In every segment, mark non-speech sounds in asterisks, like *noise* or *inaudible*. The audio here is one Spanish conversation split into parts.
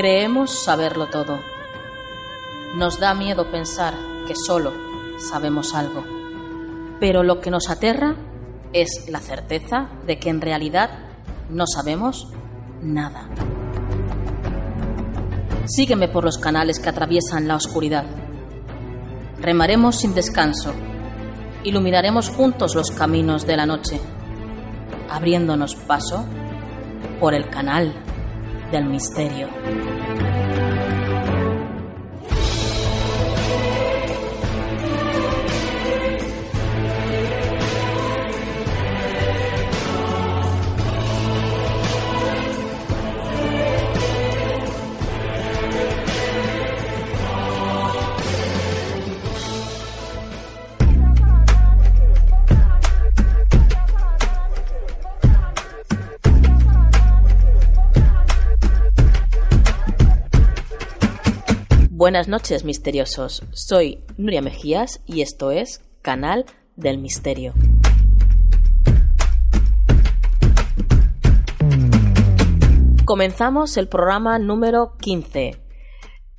Creemos saberlo todo. Nos da miedo pensar que solo sabemos algo. Pero lo que nos aterra es la certeza de que en realidad no sabemos nada. Sígueme por los canales que atraviesan la oscuridad. Remaremos sin descanso. Iluminaremos juntos los caminos de la noche, abriéndonos paso por el canal del misterio. Buenas noches, misteriosos. Soy Nuria Mejías y esto es Canal del Misterio. Comenzamos el programa número 15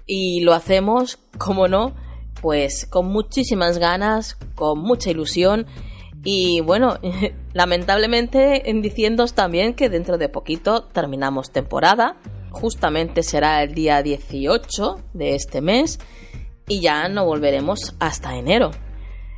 y lo hacemos, como no, pues con muchísimas ganas, con mucha ilusión y bueno, *laughs* lamentablemente en diciéndoos también que dentro de poquito terminamos temporada justamente será el día 18 de este mes y ya no volveremos hasta enero.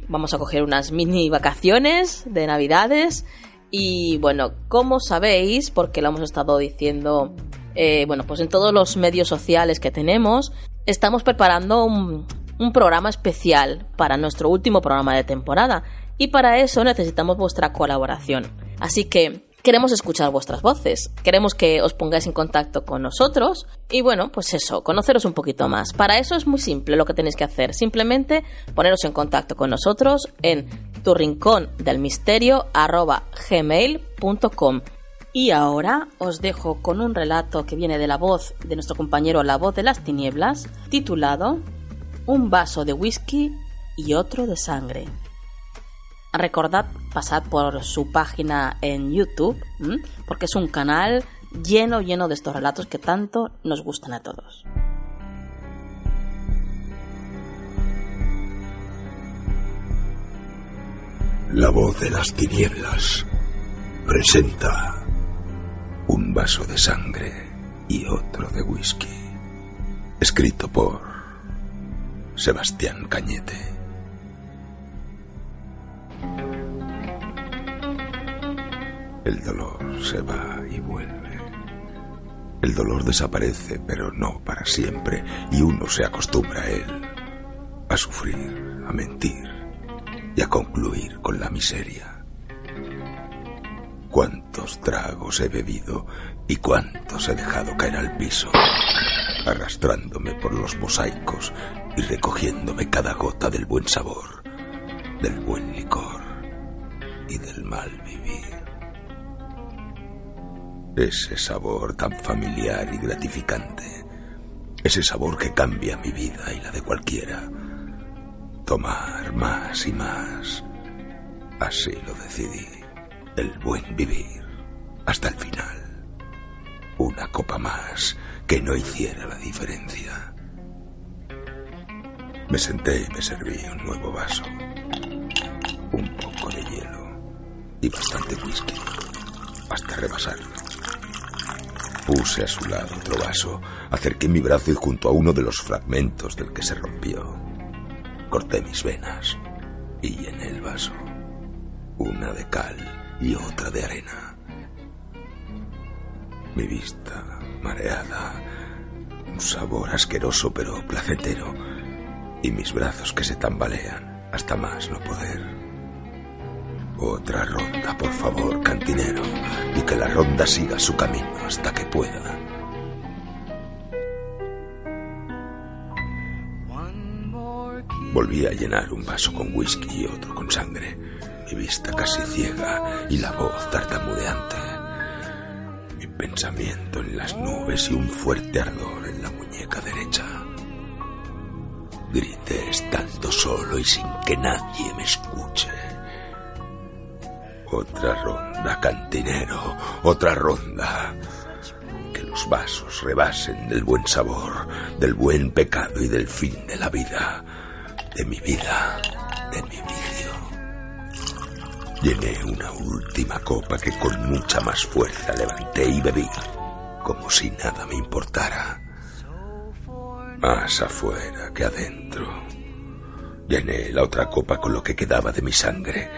Vamos a coger unas mini vacaciones de navidades y bueno, como sabéis, porque lo hemos estado diciendo, eh, bueno, pues en todos los medios sociales que tenemos, estamos preparando un, un programa especial para nuestro último programa de temporada y para eso necesitamos vuestra colaboración. Así que Queremos escuchar vuestras voces, queremos que os pongáis en contacto con nosotros y bueno, pues eso, conoceros un poquito más. Para eso es muy simple lo que tenéis que hacer, simplemente poneros en contacto con nosotros en tu rincón del misterio gmail.com. Y ahora os dejo con un relato que viene de la voz de nuestro compañero La voz de las tinieblas, titulado Un vaso de whisky y otro de sangre. Recordad pasad por su página en YouTube, porque es un canal lleno, lleno de estos relatos que tanto nos gustan a todos. La voz de las tinieblas presenta un vaso de sangre y otro de whisky, escrito por Sebastián Cañete. El dolor se va y vuelve. El dolor desaparece, pero no para siempre, y uno se acostumbra a él, a sufrir, a mentir y a concluir con la miseria. Cuántos tragos he bebido y cuántos he dejado caer al piso, arrastrándome por los mosaicos y recogiéndome cada gota del buen sabor, del buen licor y del mal vivir. Ese sabor tan familiar y gratificante. Ese sabor que cambia mi vida y la de cualquiera. Tomar más y más. Así lo decidí. El buen vivir. Hasta el final. Una copa más que no hiciera la diferencia. Me senté y me serví un nuevo vaso. Un poco de hielo. Y bastante whisky. Hasta rebasarlo. Puse a su lado otro vaso, acerqué mi brazo y junto a uno de los fragmentos del que se rompió, corté mis venas y llené el vaso, una de cal y otra de arena. Mi vista mareada, un sabor asqueroso pero placentero, y mis brazos que se tambalean hasta más no poder. Otra ronda, por favor, cantinero, y que la ronda siga su camino hasta que pueda. Volví a llenar un vaso con whisky y otro con sangre, mi vista casi ciega y la voz tartamudeante. Mi pensamiento en las nubes y un fuerte ardor en la muñeca derecha. Grité estando solo y sin que nadie me escuche. Otra ronda, cantinero, otra ronda. Que los vasos rebasen del buen sabor, del buen pecado y del fin de la vida de mi vida, de mi vicio. Llené una última copa que con mucha más fuerza levanté y bebí, como si nada me importara. Más afuera que adentro. Llené la otra copa con lo que quedaba de mi sangre,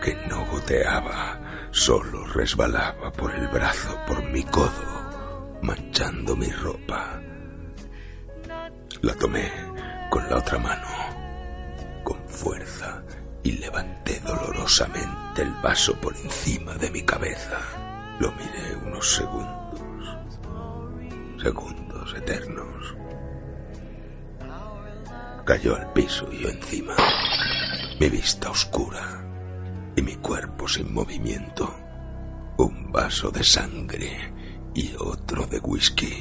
que no goteaba, solo resbalaba por el brazo, por mi codo, manchando mi ropa. La tomé con la otra mano con fuerza y levanté dolorosamente el vaso por encima de mi cabeza. Lo miré unos segundos, segundos eternos. Cayó al piso y yo encima, mi vista oscura y mi cuerpo sin movimiento. Un vaso de sangre y otro de whisky.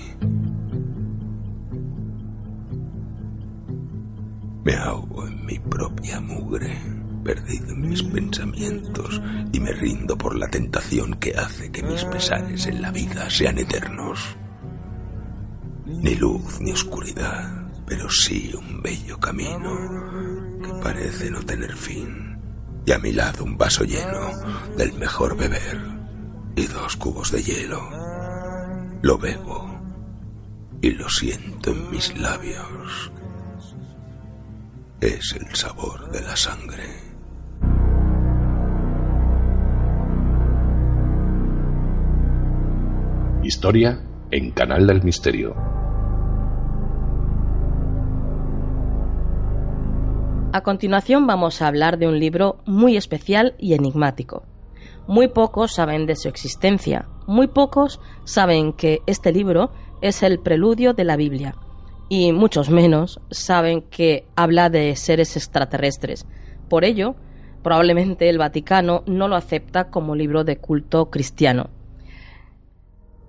Me ahogo en mi propia mugre, perdido en mis pensamientos y me rindo por la tentación que hace que mis pesares en la vida sean eternos. Ni luz ni oscuridad, pero sí un bello camino que parece no tener fin. Y a mi lado un vaso lleno del mejor beber y dos cubos de hielo. Lo bebo y lo siento en mis labios es el sabor de la sangre. Historia en Canal del Misterio. A continuación vamos a hablar de un libro muy especial y enigmático. Muy pocos saben de su existencia, muy pocos saben que este libro es el preludio de la Biblia, y muchos menos saben que habla de seres extraterrestres. Por ello, probablemente el Vaticano no lo acepta como libro de culto cristiano.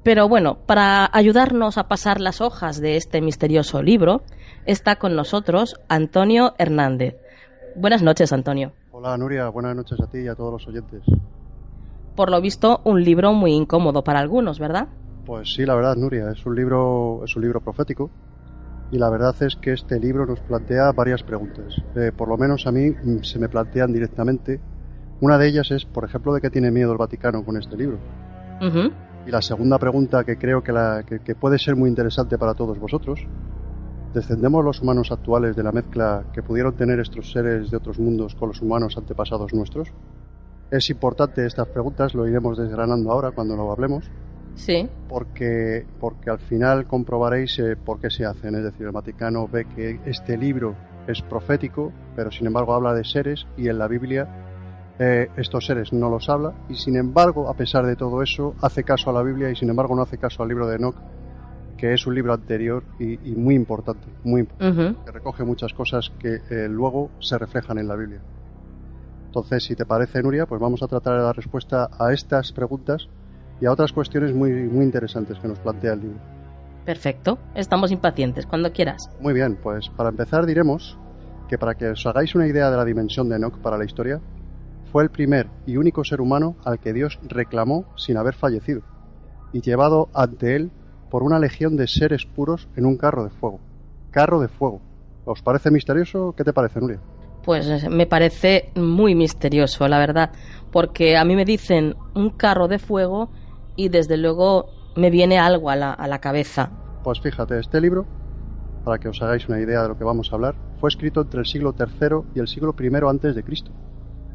Pero bueno, para ayudarnos a pasar las hojas de este misterioso libro, está con nosotros Antonio Hernández. Buenas noches, Antonio. Hola, Nuria. Buenas noches a ti y a todos los oyentes. Por lo visto, un libro muy incómodo para algunos, ¿verdad? Pues sí, la verdad, Nuria. Es un libro, es un libro profético y la verdad es que este libro nos plantea varias preguntas. Eh, por lo menos a mí mm, se me plantean directamente. Una de ellas es, por ejemplo, de qué tiene miedo el Vaticano con este libro. Y la segunda pregunta que creo que, la, que, puede ser muy interesante para todos vosotros. ¿Descendemos los humanos actuales de la mezcla que pudieron tener estos seres de otros mundos con los humanos antepasados nuestros? Es importante estas preguntas, lo iremos desgranando ahora cuando lo hablemos. Sí. Porque, porque al final comprobaréis eh, por qué se hacen. Es decir, el Vaticano ve que este libro es profético, pero sin embargo habla de seres y en la Biblia eh, estos seres no los habla y sin embargo, a pesar de todo eso, hace caso a la Biblia y sin embargo no hace caso al libro de Enoch, que es un libro anterior y, muy importante, muy importante, que recoge muchas cosas que eh, luego se reflejan en la Biblia. Entonces, si te parece, Nuria, pues vamos a tratar de dar respuesta a estas preguntas y a otras cuestiones muy, muy interesantes que nos plantea el libro. Perfecto, estamos impacientes, cuando quieras. Muy bien, pues para empezar diremos que para que os hagáis una idea de la dimensión de Enoch para la historia, fue el primer y único ser humano al que Dios reclamó sin haber fallecido, y llevado ante él por una legión de seres puros en un carro de fuego. Carro de fuego. ¿Os parece misterioso? ¿Qué te parece, Nuria? Pues eh, me parece muy misterioso, la verdad, porque a mí me dicen un carro de fuego y desde luego me viene algo a la, a la cabeza. Pues fíjate, este libro, para que os hagáis una idea de lo que vamos a hablar, fue escrito entre el siglo III y el siglo I antes de Cristo.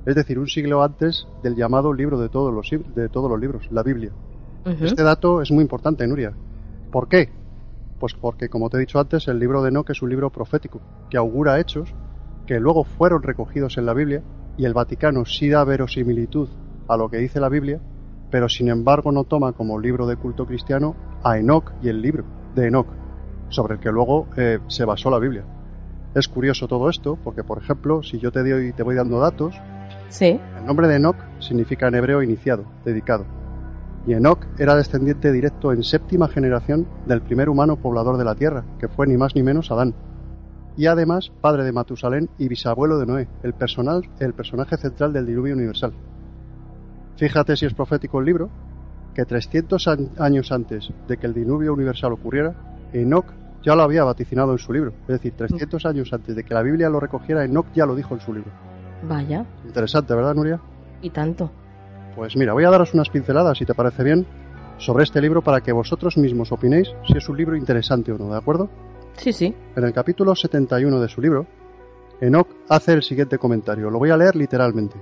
Es decir, un siglo antes del llamado libro de todos los, de todos los libros, la Biblia. Este dato es muy importante, Nuria. ¿Por qué? Pues porque, como te he dicho antes, el libro de Enoch es un libro profético que augura hechos que luego fueron recogidos en la Biblia y el Vaticano sí da verosimilitud a lo que dice la Biblia, pero sin embargo no toma como libro de culto cristiano a Enoch y el libro de Enoch, sobre el que luego eh, se basó la Biblia. Es curioso todo esto porque, por ejemplo, si yo te doy te voy dando datos, sí. el nombre de Enoch significa en hebreo iniciado, dedicado. Y Enoch era descendiente directo en séptima generación del primer humano poblador de la tierra, que fue ni más ni menos Adán. Y además padre de Matusalén y bisabuelo de Noé, el, personal, el personaje central del diluvio universal. Fíjate si es profético el libro, que 300 años antes de que el diluvio universal ocurriera, Enoch ya lo había vaticinado en su libro. Es decir, 300 años antes de que la Biblia lo recogiera, Enoch ya lo dijo en su libro. Vaya. Interesante, ¿verdad, Nuria? Y tanto. Pues mira, voy a daros unas pinceladas, si te parece bien, sobre este libro para que vosotros mismos opinéis si es un libro interesante o no, ¿de acuerdo? Sí, sí. En el capítulo 71 de su libro, Enoch hace el siguiente comentario. Lo voy a leer literalmente.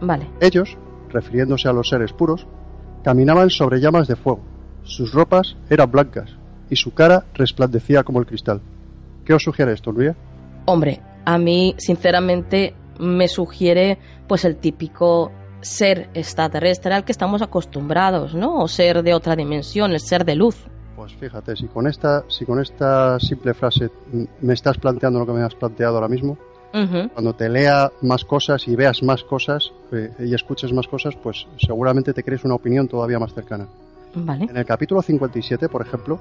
Vale. Ellos, refiriéndose a los seres puros, caminaban sobre llamas de fuego. Sus ropas eran blancas y su cara resplandecía como el cristal. ¿Qué os sugiere esto, Nuria? Hombre, a mí, sinceramente, me sugiere pues el típico ser extraterrestre al que estamos acostumbrados, ¿no? O ser de otra dimensión, el ser de luz. Pues fíjate, si con esta, si con esta simple frase me estás planteando lo que me has planteado ahora mismo, cuando te lea más cosas y veas más cosas eh, y escuches más cosas, pues seguramente te crees una opinión todavía más cercana. Vale. En el capítulo 57, por ejemplo,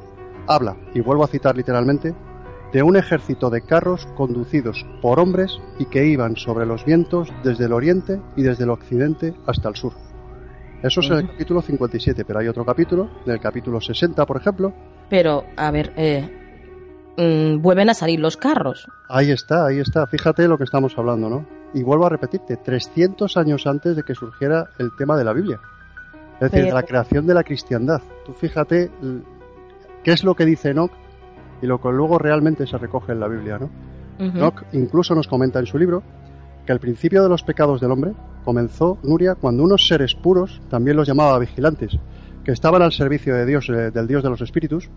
habla, y vuelvo a citar literalmente, de un ejército de carros conducidos por hombres y que iban sobre los vientos desde el oriente y desde el occidente hasta el sur. Eso es en el capítulo 57, pero hay otro capítulo, en el capítulo 60, por ejemplo. Pero, a ver, eh, mm, vuelven a salir los carros. Ahí está, ahí está. Fíjate lo que estamos hablando, ¿no? Y vuelvo a repetirte, 300 años antes de que surgiera el tema de la Biblia. Es decir, la creación de la cristiandad. Tú fíjate qué es lo que dice Enoch y lo que luego realmente se recoge en la Biblia, ¿no? Enoch incluso nos comenta en su libro que el principio de los pecados del hombre comenzó, Nuria, cuando unos seres puros, también los llamaba vigilantes, que estaban al servicio de Dios, eh, del Dios de los espíritus,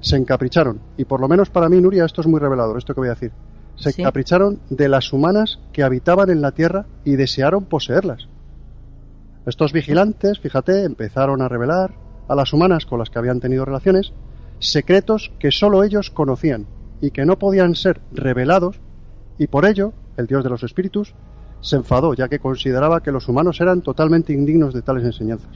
se encapricharon. Y por lo menos para mí, Nuria, esto es muy revelador, esto que voy a decir. Se encapricharon de las humanas que habitaban en la tierra y desearon poseerlas. Estos vigilantes, fíjate, empezaron a revelar a las humanas con las que habían tenido relaciones secretos que sólo ellos conocían y que no podían ser revelados y por ello el dios de los espíritus, se enfadó, ya que consideraba que los humanos eran totalmente indignos de tales enseñanzas.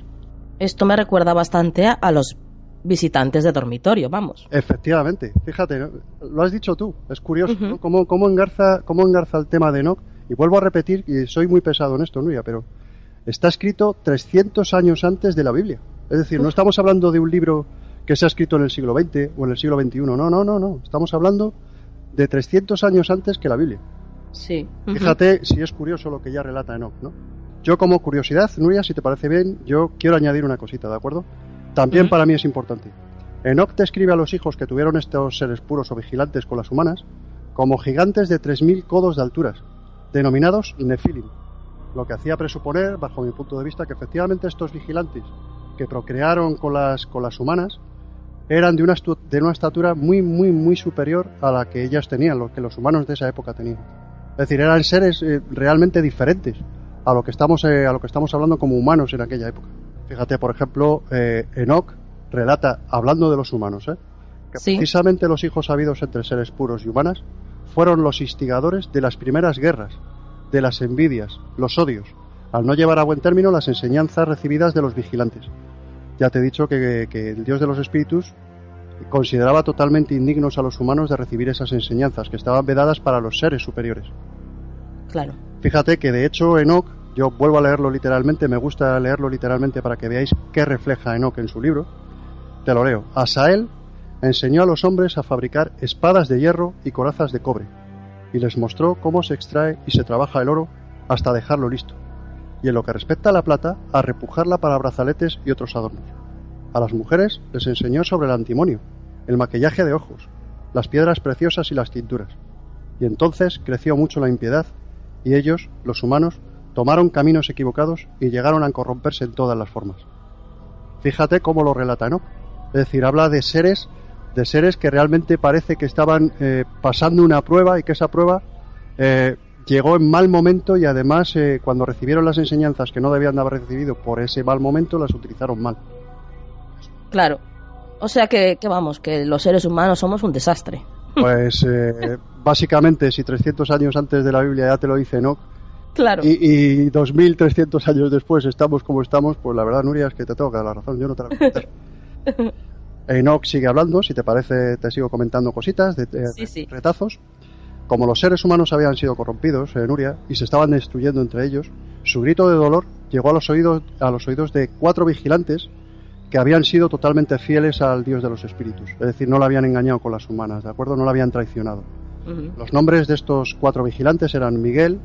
Esto me recuerda bastante a, los visitantes de dormitorio, vamos. Efectivamente, fíjate, lo has dicho tú, es curioso ¿Cómo, cómo, engarza, cómo engarza el tema de Enoch. Y vuelvo a repetir, y soy muy pesado en esto, Nuria, pero está escrito 300 años antes de la Biblia. Es decir, no estamos hablando de un libro que se ha escrito en el siglo XX o en el siglo XXI, no, no, no, no, estamos hablando de 300 años antes que la Biblia. Sí. Fíjate si es curioso lo que ya relata Enoch, ¿no? Yo como curiosidad, Nuria, si te parece bien, yo quiero añadir una cosita, ¿de acuerdo? También para mí es importante. Enoch describe a los hijos que tuvieron estos seres puros o vigilantes con las humanas como gigantes de 3.000 codos de alturas, denominados Nefilim, lo que hacía presuponer, bajo mi punto de vista, que efectivamente estos vigilantes que procrearon con las, con las humanas eran de una, de una estatura muy, muy, muy superior a la que ellas tenían, lo que los humanos de esa época tenían. Es decir, eran seres eh, realmente diferentes a lo que estamos eh, a lo que estamos hablando como humanos en aquella época. Fíjate, por ejemplo, eh, Enoch relata, hablando de los humanos, que precisamente los hijos habidos entre seres puros y humanas fueron los instigadores de las primeras guerras, de las envidias, los odios, al no llevar a buen término las enseñanzas recibidas de los vigilantes. Ya te he dicho que el Dios de los espíritus consideraba totalmente indignos a los humanos de recibir esas enseñanzas que estaban vedadas para los seres superiores. Claro. Fíjate que de hecho Enoch, yo vuelvo a leerlo literalmente, me gusta leerlo literalmente para que veáis qué refleja Enoch en su libro. Te lo leo. Asael enseñó a los hombres a fabricar espadas de hierro y corazas de cobre, y les mostró cómo se extrae y se trabaja el oro hasta dejarlo listo, y en lo que respecta a la plata, a repujarla para brazaletes y otros adornos. A las mujeres les enseñó sobre el antimonio, el maquillaje de ojos, las piedras preciosas y las tinturas. Y entonces creció mucho la impiedad, y ellos, los humanos, tomaron caminos equivocados y llegaron a corromperse en todas las formas. Fíjate cómo lo relata Enoch. Es decir, habla de seres, de seres que realmente parece que estaban eh, pasando una prueba y que esa prueba eh, llegó en mal momento y además eh, cuando recibieron las enseñanzas que no debían de haber recibido por ese mal momento las utilizaron mal. Claro. O sea que, que vamos, que los seres humanos somos un desastre. Pues eh, *laughs* básicamente, si 300 años antes de la Biblia ya te lo dice Enoch, Claro. y, y 2300 años después estamos como estamos, pues la verdad, Nuria, es que te tengo que dar la razón, yo no te la voy a. *laughs* Enoch sigue hablando, si te parece, te sigo comentando cositas, de, de Sí, sí. retazos. Como los seres humanos habían sido corrompidos, eh, Nuria, y se estaban destruyendo entre ellos, su grito de dolor llegó a los oídos, a los oídos de cuatro vigilantes que habían sido totalmente fieles al Dios de los espíritus. Es decir, no la habían engañado con las humanas, ¿de acuerdo? No la habían traicionado. Los nombres de estos cuatro vigilantes eran Miguel,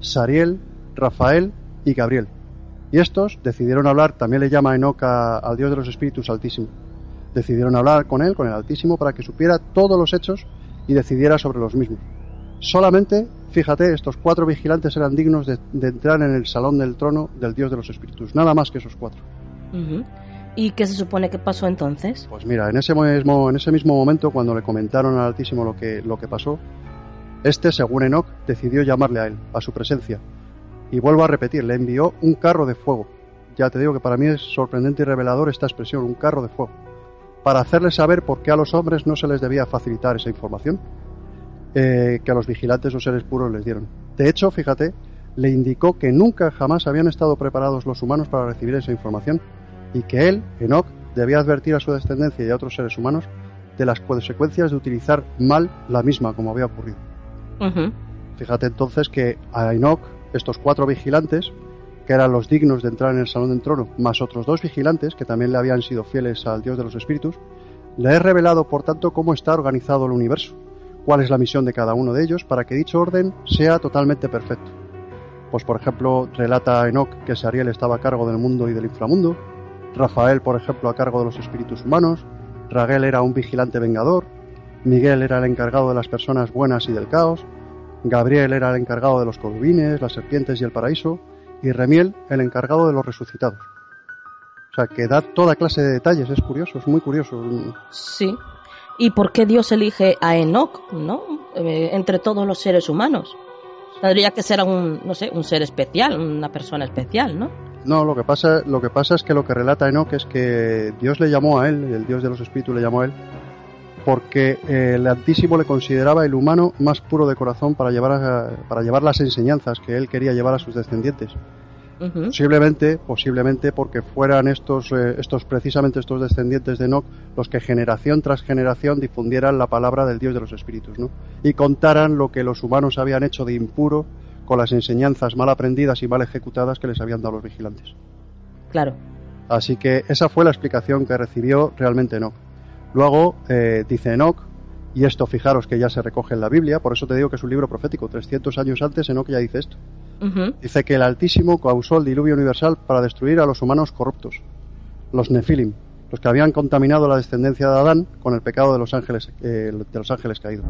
Sariel, Rafael y Gabriel. Y estos decidieron hablar, también le llama Enoch a- al Dios de los Espíritus Altísimo. Decidieron hablar con él, con el Altísimo, para que supiera todos los hechos y decidiera sobre los mismos. Solamente, fíjate, estos cuatro vigilantes eran dignos de, de entrar en el salón del trono del Dios de los Espíritus. Nada más que esos cuatro. ¿Y qué se supone que pasó entonces? Pues mira, en ese mismo, en ese mismo momento, cuando le comentaron al Altísimo lo que, lo que pasó, este, según Enoch, decidió llamarle a él, a su presencia. Y vuelvo a repetir, le envió un carro de fuego. Ya te digo que para mí es sorprendente y revelador esta expresión, un carro de fuego. Para hacerles saber por qué a los hombres no se les debía facilitar esa información eh, que a los vigilantes o seres puros les dieron. De hecho, fíjate, le indicó que nunca jamás habían estado preparados los humanos para recibir esa información y que él, Enoch, debía advertir a su descendencia y a otros seres humanos de las consecuencias de utilizar mal la misma como había ocurrido. Fíjate entonces que a Enoch, estos cuatro vigilantes, que eran los dignos de entrar en el salón del trono, más otros dos vigilantes que también le habían sido fieles al Dios de los espíritus, le he revelado, por tanto, cómo está organizado el universo, cuál es la misión de cada uno de ellos para que dicho orden sea totalmente perfecto. Pues, por ejemplo, relata Enoch que Sariel estaba a cargo del mundo y del inframundo, Rafael, por ejemplo, a cargo de los espíritus humanos, Raguel era un vigilante vengador, Miguel era el encargado de las personas buenas y del caos, Gabriel era el encargado de los querubines, las serpientes y el paraíso, y Remiel el encargado de los resucitados. O sea, que da toda clase de detalles, es curioso, es muy curioso. Sí. ¿Y por qué Dios elige a Enoch, no? Eh, entre todos los seres humanos. Tendría que ser un, no sé, un ser especial, una persona especial, ¿no? No, lo que pasa, lo que pasa es que lo que relata Enoch es que Dios le llamó a él, el Dios de los espíritus le llamó a él, porque eh, el Altísimo le consideraba el humano más puro de corazón para llevar, a- para llevar las enseñanzas que él quería llevar a sus descendientes. Posiblemente, posiblemente porque fueran estos, eh, estos precisamente estos descendientes de Enoch los que generación tras generación difundieran la palabra del Dios de los espíritus, ¿no? Y contaran lo que los humanos habían hecho de impuro con las enseñanzas mal aprendidas y mal ejecutadas que les habían dado los vigilantes. Claro. Así que esa fue la explicación que recibió realmente Enoch. Luego eh, dice Enoch, y esto fijaros que ya se recoge en la Biblia, por eso te digo que es un libro profético, 300 años antes Enoch ya dice esto. Dice que el Altísimo causó el diluvio universal para destruir a los humanos corruptos, los Nefilim, los que habían contaminado la descendencia de Adán con el pecado de los ángeles, eh, de los ángeles caídos.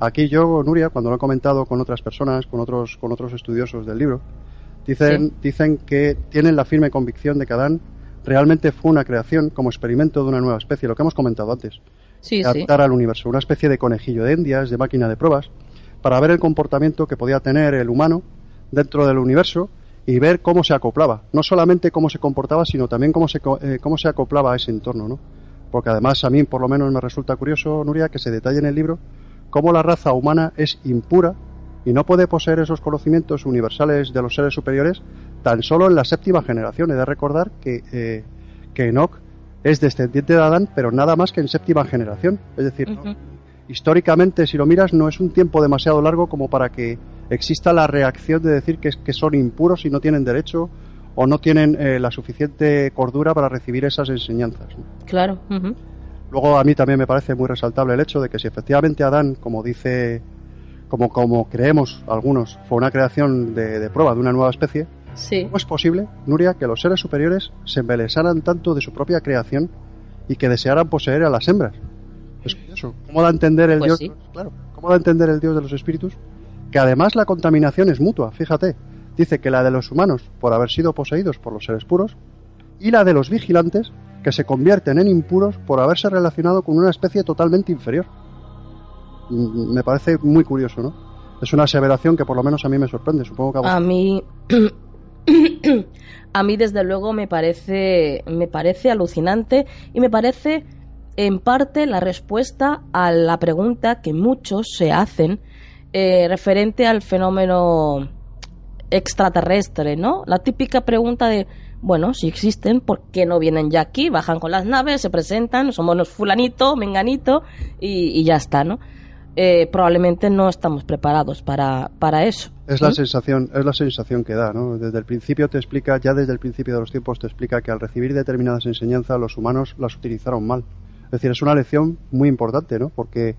Aquí yo, Nuria, cuando lo he comentado con otras personas, con otros, con otros estudiosos del libro, dicen, dicen que tienen la firme convicción de que Adán realmente fue una creación como experimento de una nueva especie, lo que hemos comentado antes Sí, sí. adaptar al universo, una especie de conejillo de indias, de máquina de pruebas, para ver el comportamiento que podía tener el humano dentro del universo y ver cómo se acoplaba, no solamente cómo se comportaba, sino también cómo se, eh, cómo se acoplaba a ese entorno, ¿no? Porque además a mí, por lo menos, me resulta curioso, Nuria, que se detalle en el libro cómo la raza humana es impura y no puede poseer esos conocimientos universales de los seres superiores tan solo en la séptima generación. He de recordar que, eh, que Enoch es descendiente de Adán, pero nada más que en séptima generación. Es decir, históricamente, si lo miras, no es un tiempo demasiado largo como para que exista la reacción de decir que, que son impuros y no tienen derecho o no tienen eh, la suficiente cordura para recibir esas enseñanzas. ¿no? Claro. Luego a mí también me parece muy resaltable el hecho de que si efectivamente Adán, como dice, como, como creemos algunos, fue una creación de, de prueba de una nueva especie, Sí. ¿cómo es posible, Nuria, que los seres superiores se embelesaran tanto de su propia creación y que desearan poseer a las hembras? Es curioso. ¿Cómo da a entender el Pues Dios? sí. Claro. ¿Cómo da a entender el Dios de los espíritus que además la contaminación es mutua, fíjate. Dice que la de los humanos por haber sido poseídos por los seres puros y la de los vigilantes que se convierten en impuros por haberse relacionado con una especie totalmente inferior. Mm, Me parece muy curioso, ¿no? Es una aseveración que por lo menos a mí me sorprende, supongo que a vos- A mí. *clears throat* a mí, desde luego, me parece. Me parece alucinante. Y me parece, en parte, la respuesta a la pregunta que muchos se hacen eh, referente al fenómeno extraterrestre, ¿no? La típica pregunta de. Bueno, si existen, ¿por qué no vienen ya aquí? Bajan con las naves, se presentan, somos fulanito, menganito, y, y ya está, ¿no? Eh, probablemente no estamos preparados para, para eso. Es la sensación, es la sensación que da, ¿no? Desde el principio te explica, ya desde el principio de los tiempos te explica que al recibir determinadas enseñanzas los humanos las utilizaron mal. Es decir, es una lección muy importante, ¿no? Porque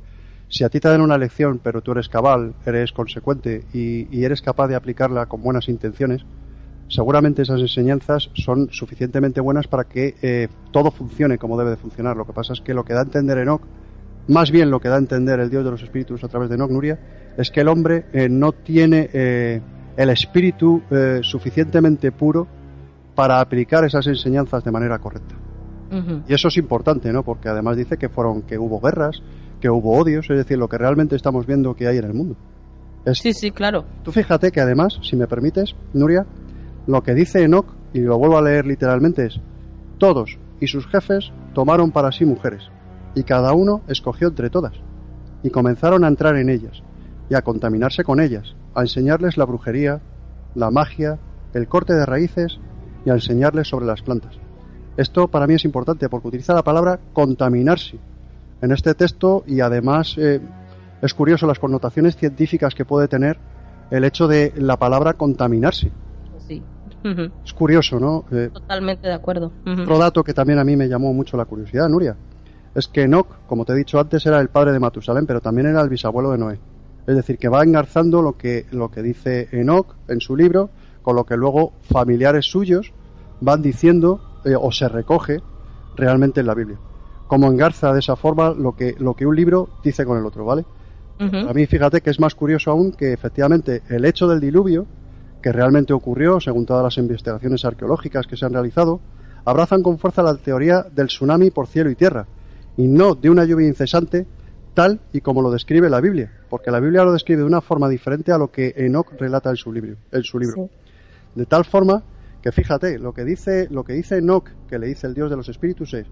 si a ti te dan una lección, pero tú eres cabal, eres consecuente y, y eres capaz de aplicarla con buenas intenciones, seguramente esas enseñanzas son suficientemente buenas para que eh, todo funcione como debe de funcionar. Lo que pasa es que lo que da a entender Enoch, más bien lo que da a entender el Dios de los Espíritus a través de Enoch Nuria, es que el hombre eh, no tiene eh, el espíritu eh, suficientemente puro para aplicar esas enseñanzas de manera correcta. Y eso es importante, ¿no? Porque además dice que fueron que hubo guerras, que hubo odios, es decir, lo que realmente estamos viendo que hay en el mundo. Es- Sí, sí, claro. Tú fíjate que además, si me permites, Nuria, lo que dice Enoch, y lo vuelvo a leer literalmente, es, todos y sus jefes tomaron para sí mujeres, y cada uno escogió entre todas, y comenzaron a entrar en ellas, y a contaminarse con ellas, a enseñarles la brujería, la magia, el corte de raíces, y a enseñarles sobre las plantas. Esto para mí es importante porque utiliza la palabra contaminarse en este texto y además eh, es curioso las connotaciones científicas que puede tener el hecho de la palabra contaminarse. Sí. Es curioso, ¿no? Eh, Totalmente de acuerdo. Otro dato que también a mí me llamó mucho la curiosidad, Nuria, es que Enoch, como te he dicho antes, era el padre de Matusalén, pero también era el bisabuelo de Noé. Es decir, que va engarzando lo que, lo que dice Enoch en su libro, con lo que luego familiares suyos van diciendo eh, o se recoge realmente en la Biblia. Como engarza de esa forma lo que, lo que un libro dice con el otro, ¿vale? A mí fíjate que es más curioso aún que efectivamente el hecho del diluvio, que realmente ocurrió según todas las investigaciones arqueológicas que se han realizado, abrazan con fuerza la teoría del tsunami por cielo y tierra, y no de una lluvia incesante tal y como lo describe la Biblia, porque la Biblia lo describe de una forma diferente a lo que Enoch relata en su libro. En su libro. Sí. De tal forma que fíjate, lo que dice, lo que dice Enoch, que le dice el Dios de los espíritus es,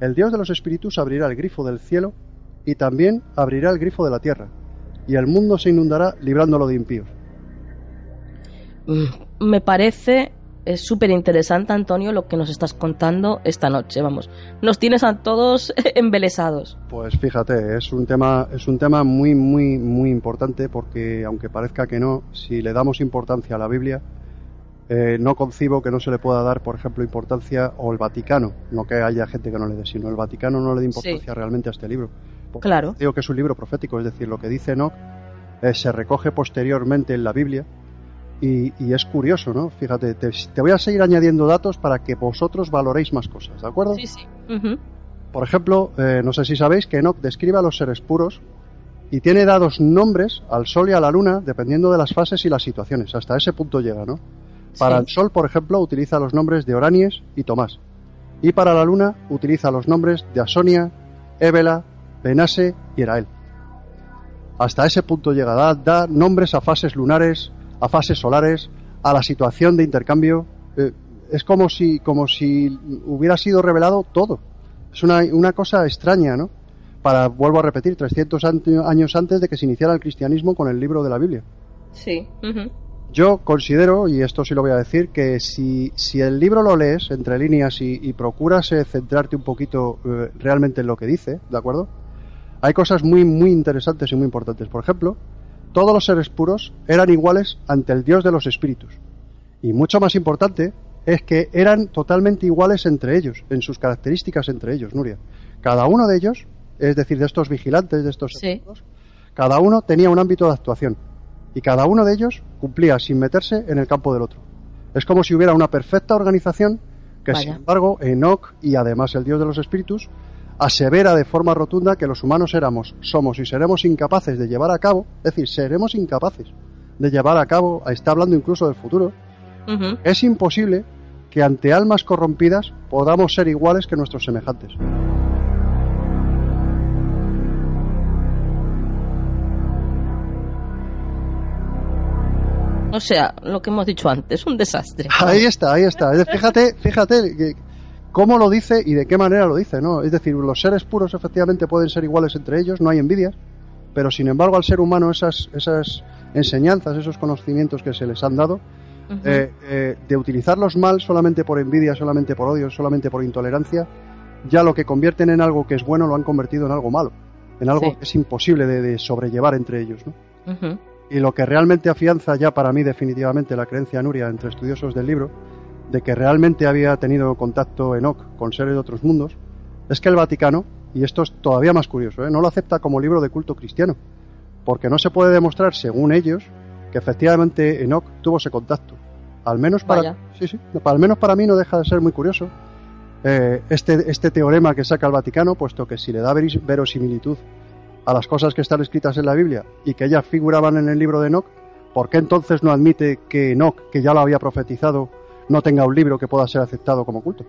el Dios de los espíritus abrirá el grifo del cielo y también abrirá el grifo de la tierra, y el mundo se inundará librándolo de impíos. Mm, Me parece es súper interesante, Antonio, lo que nos estás contando esta noche. Vamos, nos tienes a todos *laughs* embelesados. Pues fíjate, es un tema, es un tema muy, muy, muy importante porque aunque parezca que no, si le damos importancia a la Biblia, eh, no concibo que no se le pueda dar, por ejemplo, importancia o el Vaticano, no que haya gente que no le dé, sino el Vaticano no le dé importancia realmente a este libro. Porque Claro. Digo que es un libro profético, es decir, lo que dice Enoch eh, se recoge posteriormente en la Biblia y, y es curioso, ¿no? Fíjate, te, te voy a seguir añadiendo datos para que vosotros valoréis más cosas, ¿de acuerdo? Sí, sí. Por ejemplo, eh, no sé si sabéis que Enoch describe a los seres puros y tiene dados nombres al Sol y a la Luna dependiendo de las fases y las situaciones. Hasta ese punto llega, ¿no? Para Sí. el Sol, por ejemplo, utiliza los nombres de Oranies y Tomás. Y para la Luna utiliza los nombres de Asonia, Évela, Benase y Erael. Hasta ese punto llega. Da, da nombres a fases lunares, a fases solares, a la situación de intercambio. Eh, es como si, como si hubiera sido revelado todo. Es una, una cosa extraña, ¿no? Para, vuelvo a repetir, 300 ante- años antes de que se iniciara el cristianismo con el libro de la Biblia. Sí. Yo considero, y esto sí lo voy a decir, que si, si el libro lo lees entre líneas y, y procuras eh, centrarte un poquito eh, realmente en lo que dice, ¿de acuerdo? Hay cosas muy, muy interesantes y muy importantes. Por ejemplo, todos los seres puros eran iguales ante el Dios de los espíritus. Y mucho más importante es que eran totalmente iguales entre ellos, en sus características entre ellos, Nuria. Cada uno de ellos, es decir, de estos vigilantes, de estos Sí. cada uno tenía un ámbito de actuación y cada uno de ellos cumplía sin meterse en el campo del otro. Es como si hubiera una perfecta organización que, Vaya. sin embargo, Enoch y además el Dios de los espíritus asevera de forma rotunda que los humanos éramos, somos y seremos incapaces de llevar a cabo, es decir, seremos incapaces de llevar a cabo, está hablando incluso del futuro, es imposible que ante almas corrompidas podamos ser iguales que nuestros semejantes. O sea, lo que hemos dicho antes, un desastre. Ahí está, ahí está. Es- Fíjate, fíjate que- cómo lo dice y de qué manera lo dice, ¿no? Es decir, los seres puros efectivamente pueden ser iguales entre ellos, no hay envidias, pero sin embargo al ser humano esas, esas enseñanzas, esos conocimientos que se les han dado, eh, eh, de utilizarlos mal solamente por envidia, solamente por odio, solamente por intolerancia, ya lo que convierten en algo que es bueno lo han convertido en algo malo, en algo Sí. que es imposible de, de sobrellevar entre ellos, ¿no? Y lo que realmente afianza ya para mí definitivamente la creencia Nuria entre estudiosos del libro, de que realmente había tenido contacto Enoch con seres de otros mundos, es que el Vaticano, y esto es todavía más curioso, ¿eh? no lo acepta como libro de culto cristiano, porque no se puede demostrar, según ellos, que efectivamente Enoch tuvo ese contacto. Al menos para, Vaya. sí, sí, al menos para mí no deja de ser muy curioso eh, este, este teorema que saca el Vaticano, puesto que si le da verosimilitud a las cosas que están escritas en la Biblia y que ellas figuraban en el libro de Enoch, ¿por qué entonces no admite que Enoch, que ya lo había profetizado, no tenga un libro que pueda ser aceptado como culto?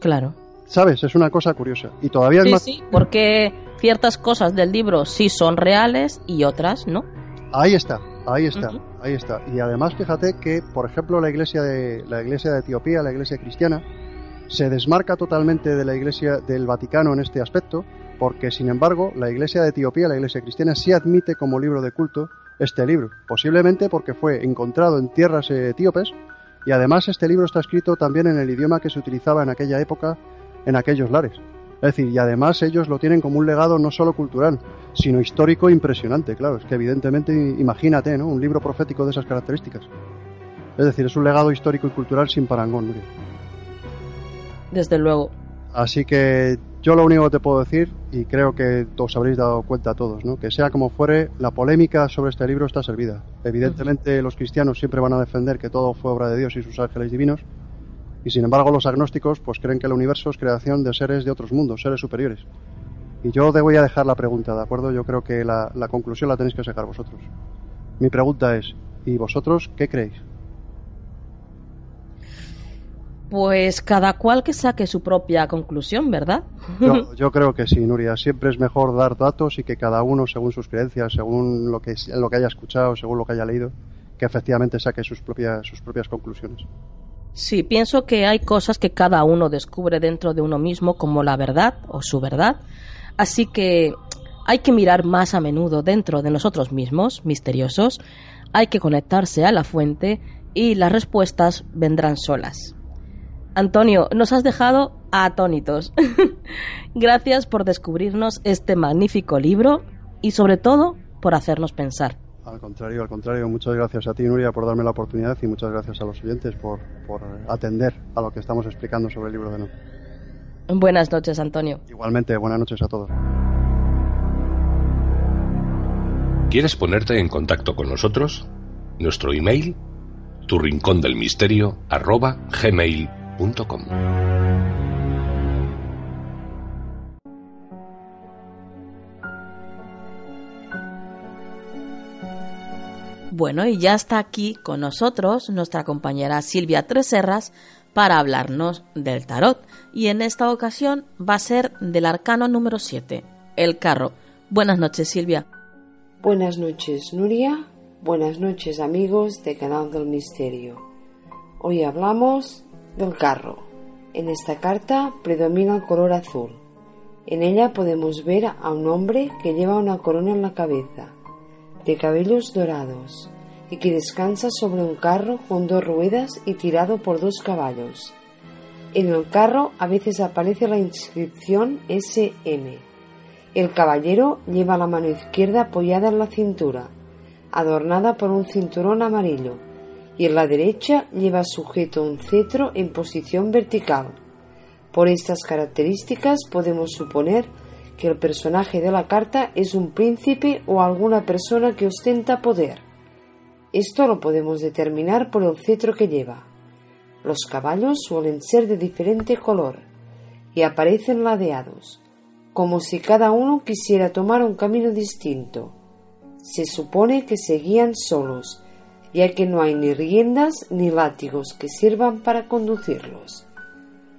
Claro. ¿Sabes? Es una cosa curiosa. Y todavía es Sí, más. sí, porque ciertas cosas del libro sí son reales y otras no. Ahí está, ahí está, ahí está. Y además fíjate que, por ejemplo, la iglesia de la iglesia de Etiopía, la iglesia cristiana, se desmarca totalmente de la iglesia del Vaticano en este aspecto, porque sin embargo, la iglesia de Etiopía, la iglesia cristiana, sí admite como libro de culto este libro, posiblemente porque fue encontrado en tierras etíopes y además este libro está escrito también en el idioma que se utilizaba en aquella época en aquellos lares. Es decir, y además ellos lo tienen como un legado no solo cultural, sino histórico impresionante, claro. Es que evidentemente, imagínate, ¿no? Un libro profético de esas características. Es decir, es un legado histórico y cultural sin parangón. Desde luego. Así que yo lo único que te puedo decir, y creo que os habréis dado cuenta todos, ¿no? que sea como fuere, la polémica sobre este libro está servida. Evidentemente los cristianos siempre van a defender que todo fue obra de Dios y sus ángeles divinos, y sin embargo los agnósticos pues creen que el universo es creación de seres de otros mundos, seres superiores. Y yo te voy a dejar la pregunta, ¿de acuerdo? Yo creo que la, la conclusión la tenéis que sacar vosotros. Mi pregunta es, ¿y vosotros qué creéis? Pues cada cual que saque su propia conclusión, ¿verdad? Yo, *laughs* yo creo que sí, Nuria. Siempre es mejor dar datos y que cada uno, según sus creencias, según lo que, lo que haya escuchado, según lo que haya leído, que efectivamente saque sus propias, sus propias conclusiones. Sí, pienso que hay cosas que cada uno descubre dentro de uno mismo como la verdad o su verdad. Así que hay que mirar más a menudo dentro de nosotros mismos, misteriosos. Hay que conectarse a la fuente y las respuestas vendrán solas. Antonio, nos has dejado atónitos. *laughs* Gracias por descubrirnos este magnífico libro y sobre todo por hacernos pensar. Al contrario, al contrario, muchas gracias a ti, Nuria, por darme la oportunidad y muchas gracias a los oyentes por, por atender a lo que estamos explicando sobre el libro de No. Buenas noches, Antonio. Igualmente, buenas noches a todos. ¿Quieres ponerte en contacto con nosotros? Nuestro email, tu rincón del misterio, arroba Bueno, y ya está aquí con nosotros nuestra compañera Silvia Treserras para hablarnos del tarot. Y en esta ocasión va a ser del arcano número 7, el carro. Buenas noches, Silvia. Buenas noches, Nuria. Buenas noches, amigos de Canal del Misterio. Hoy hablamos del carro. En esta carta predomina el color azul. En ella podemos ver a un hombre que lleva una corona en la cabeza, de cabellos dorados, y que descansa sobre un carro con dos ruedas y tirado por dos caballos. En el carro a veces aparece la inscripción SM. El caballero lleva la mano izquierda apoyada en la cintura, adornada por un cinturón amarillo, y en la derecha lleva sujeto un cetro en posición vertical. Por estas características podemos suponer que el personaje de la carta es un príncipe o alguna persona que ostenta poder. Esto lo podemos determinar por el cetro que lleva. Los caballos suelen ser de diferente color y aparecen ladeados, como si cada uno quisiera tomar un camino distinto. Se supone que se guían solos, ya que no hay ni riendas ni látigos que sirvan para conducirlos.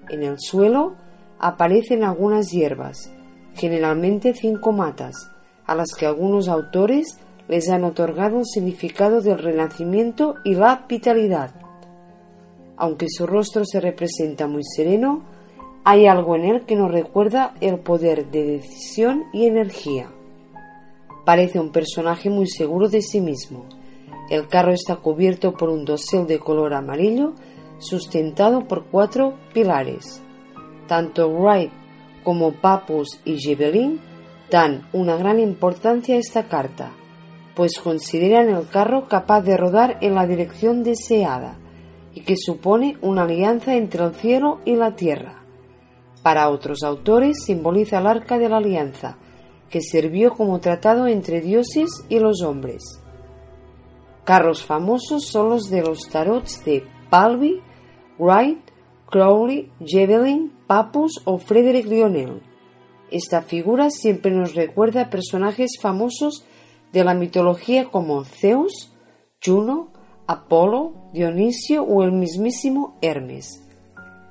En el suelo aparecen algunas hierbas, generalmente cinco matas, a las que algunos autores les han otorgado un significado del renacimiento y la vitalidad. Aunque su rostro se representa muy sereno, hay algo en él que nos recuerda el poder de decisión y energía. Parece un personaje muy seguro de sí mismo. El carro está cubierto por un dosel de color amarillo sustentado por cuatro pilares. Tanto Wright como Papus y Gibelin dan una gran importancia a esta carta, pues consideran el carro capaz de rodar en la dirección deseada y que supone una alianza entre el cielo y la tierra. Para otros autores simboliza el arca de la alianza, que sirvió como tratado entre dioses y los hombres. Carros famosos son los de los tarots de Palby, Wright, Crowley, Javelin, Papus o Frederick Lionel. Esta figura siempre nos recuerda a personajes famosos de la mitología como Zeus, Juno, Apolo, Dionisio o el mismísimo Hermes.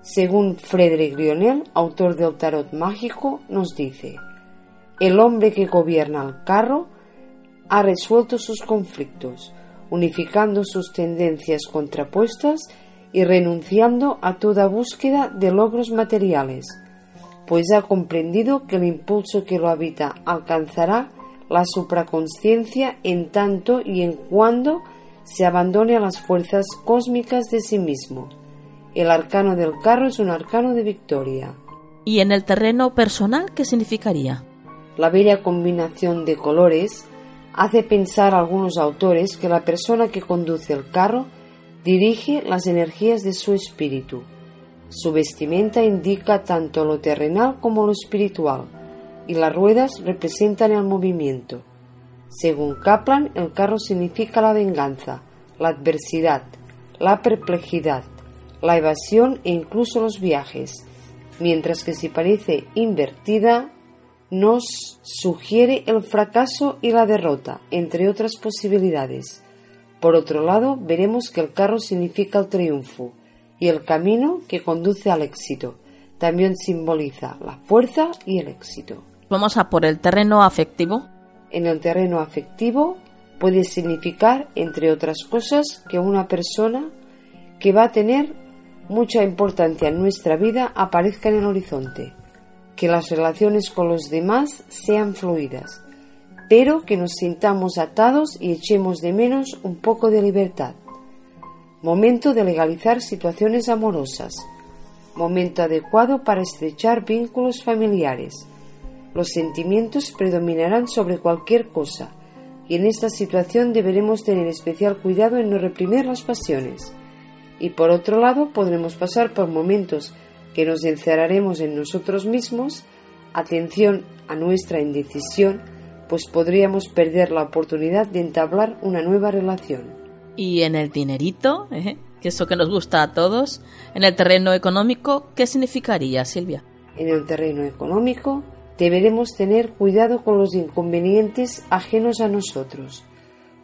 Según Frederick Lionel, autor del tarot mágico, nos dice, el hombre que gobierna el carro ha resuelto sus conflictos, unificando sus tendencias contrapuestas y renunciando a toda búsqueda de logros materiales, pues ha comprendido que el impulso que lo habita alcanzará la supraconsciencia en tanto y en cuando se abandone a las fuerzas cósmicas de sí mismo el arcano del carro es un arcano de victoria. ¿Y en el terreno personal qué significaría? La bella combinación de colores hace pensar a algunos autores que la persona que conduce el carro dirige las energías de su espíritu. Su vestimenta indica tanto lo terrenal como lo espiritual, y las ruedas representan el movimiento. Según Kaplan, el carro significa la venganza, la adversidad, la perplejidad, la evasión e incluso los viajes, mientras que si parece invertida, nos sugiere el fracaso y la derrota, entre otras posibilidades. Por otro lado, veremos que el carro significa el triunfo y el camino que conduce al éxito. También simboliza la fuerza y el éxito. Vamos a por el terreno afectivo. En el terreno afectivo puede significar, entre otras cosas, que una persona que va a tener mucha importancia en nuestra vida aparezca en el horizonte, que las relaciones con los demás sean fluidas, pero que nos sintamos atados y echemos de menos un poco de libertad. Momento de legalizar situaciones amorosas. Momento adecuado para estrechar vínculos familiares. Los sentimientos predominarán sobre cualquier cosa, y en esta situación deberemos tener especial cuidado en no reprimir las pasiones y por otro lado podremos pasar por momentos que nos encerraremos en nosotros mismos, atención a nuestra indecisión, pues podríamos perder la oportunidad de entablar una nueva relación. Y en el dinerito, ¿eh? que eso que nos gusta a todos, en el terreno económico, ¿qué significaría, Silvia? En el terreno económico deberemos tener cuidado con los inconvenientes ajenos a nosotros.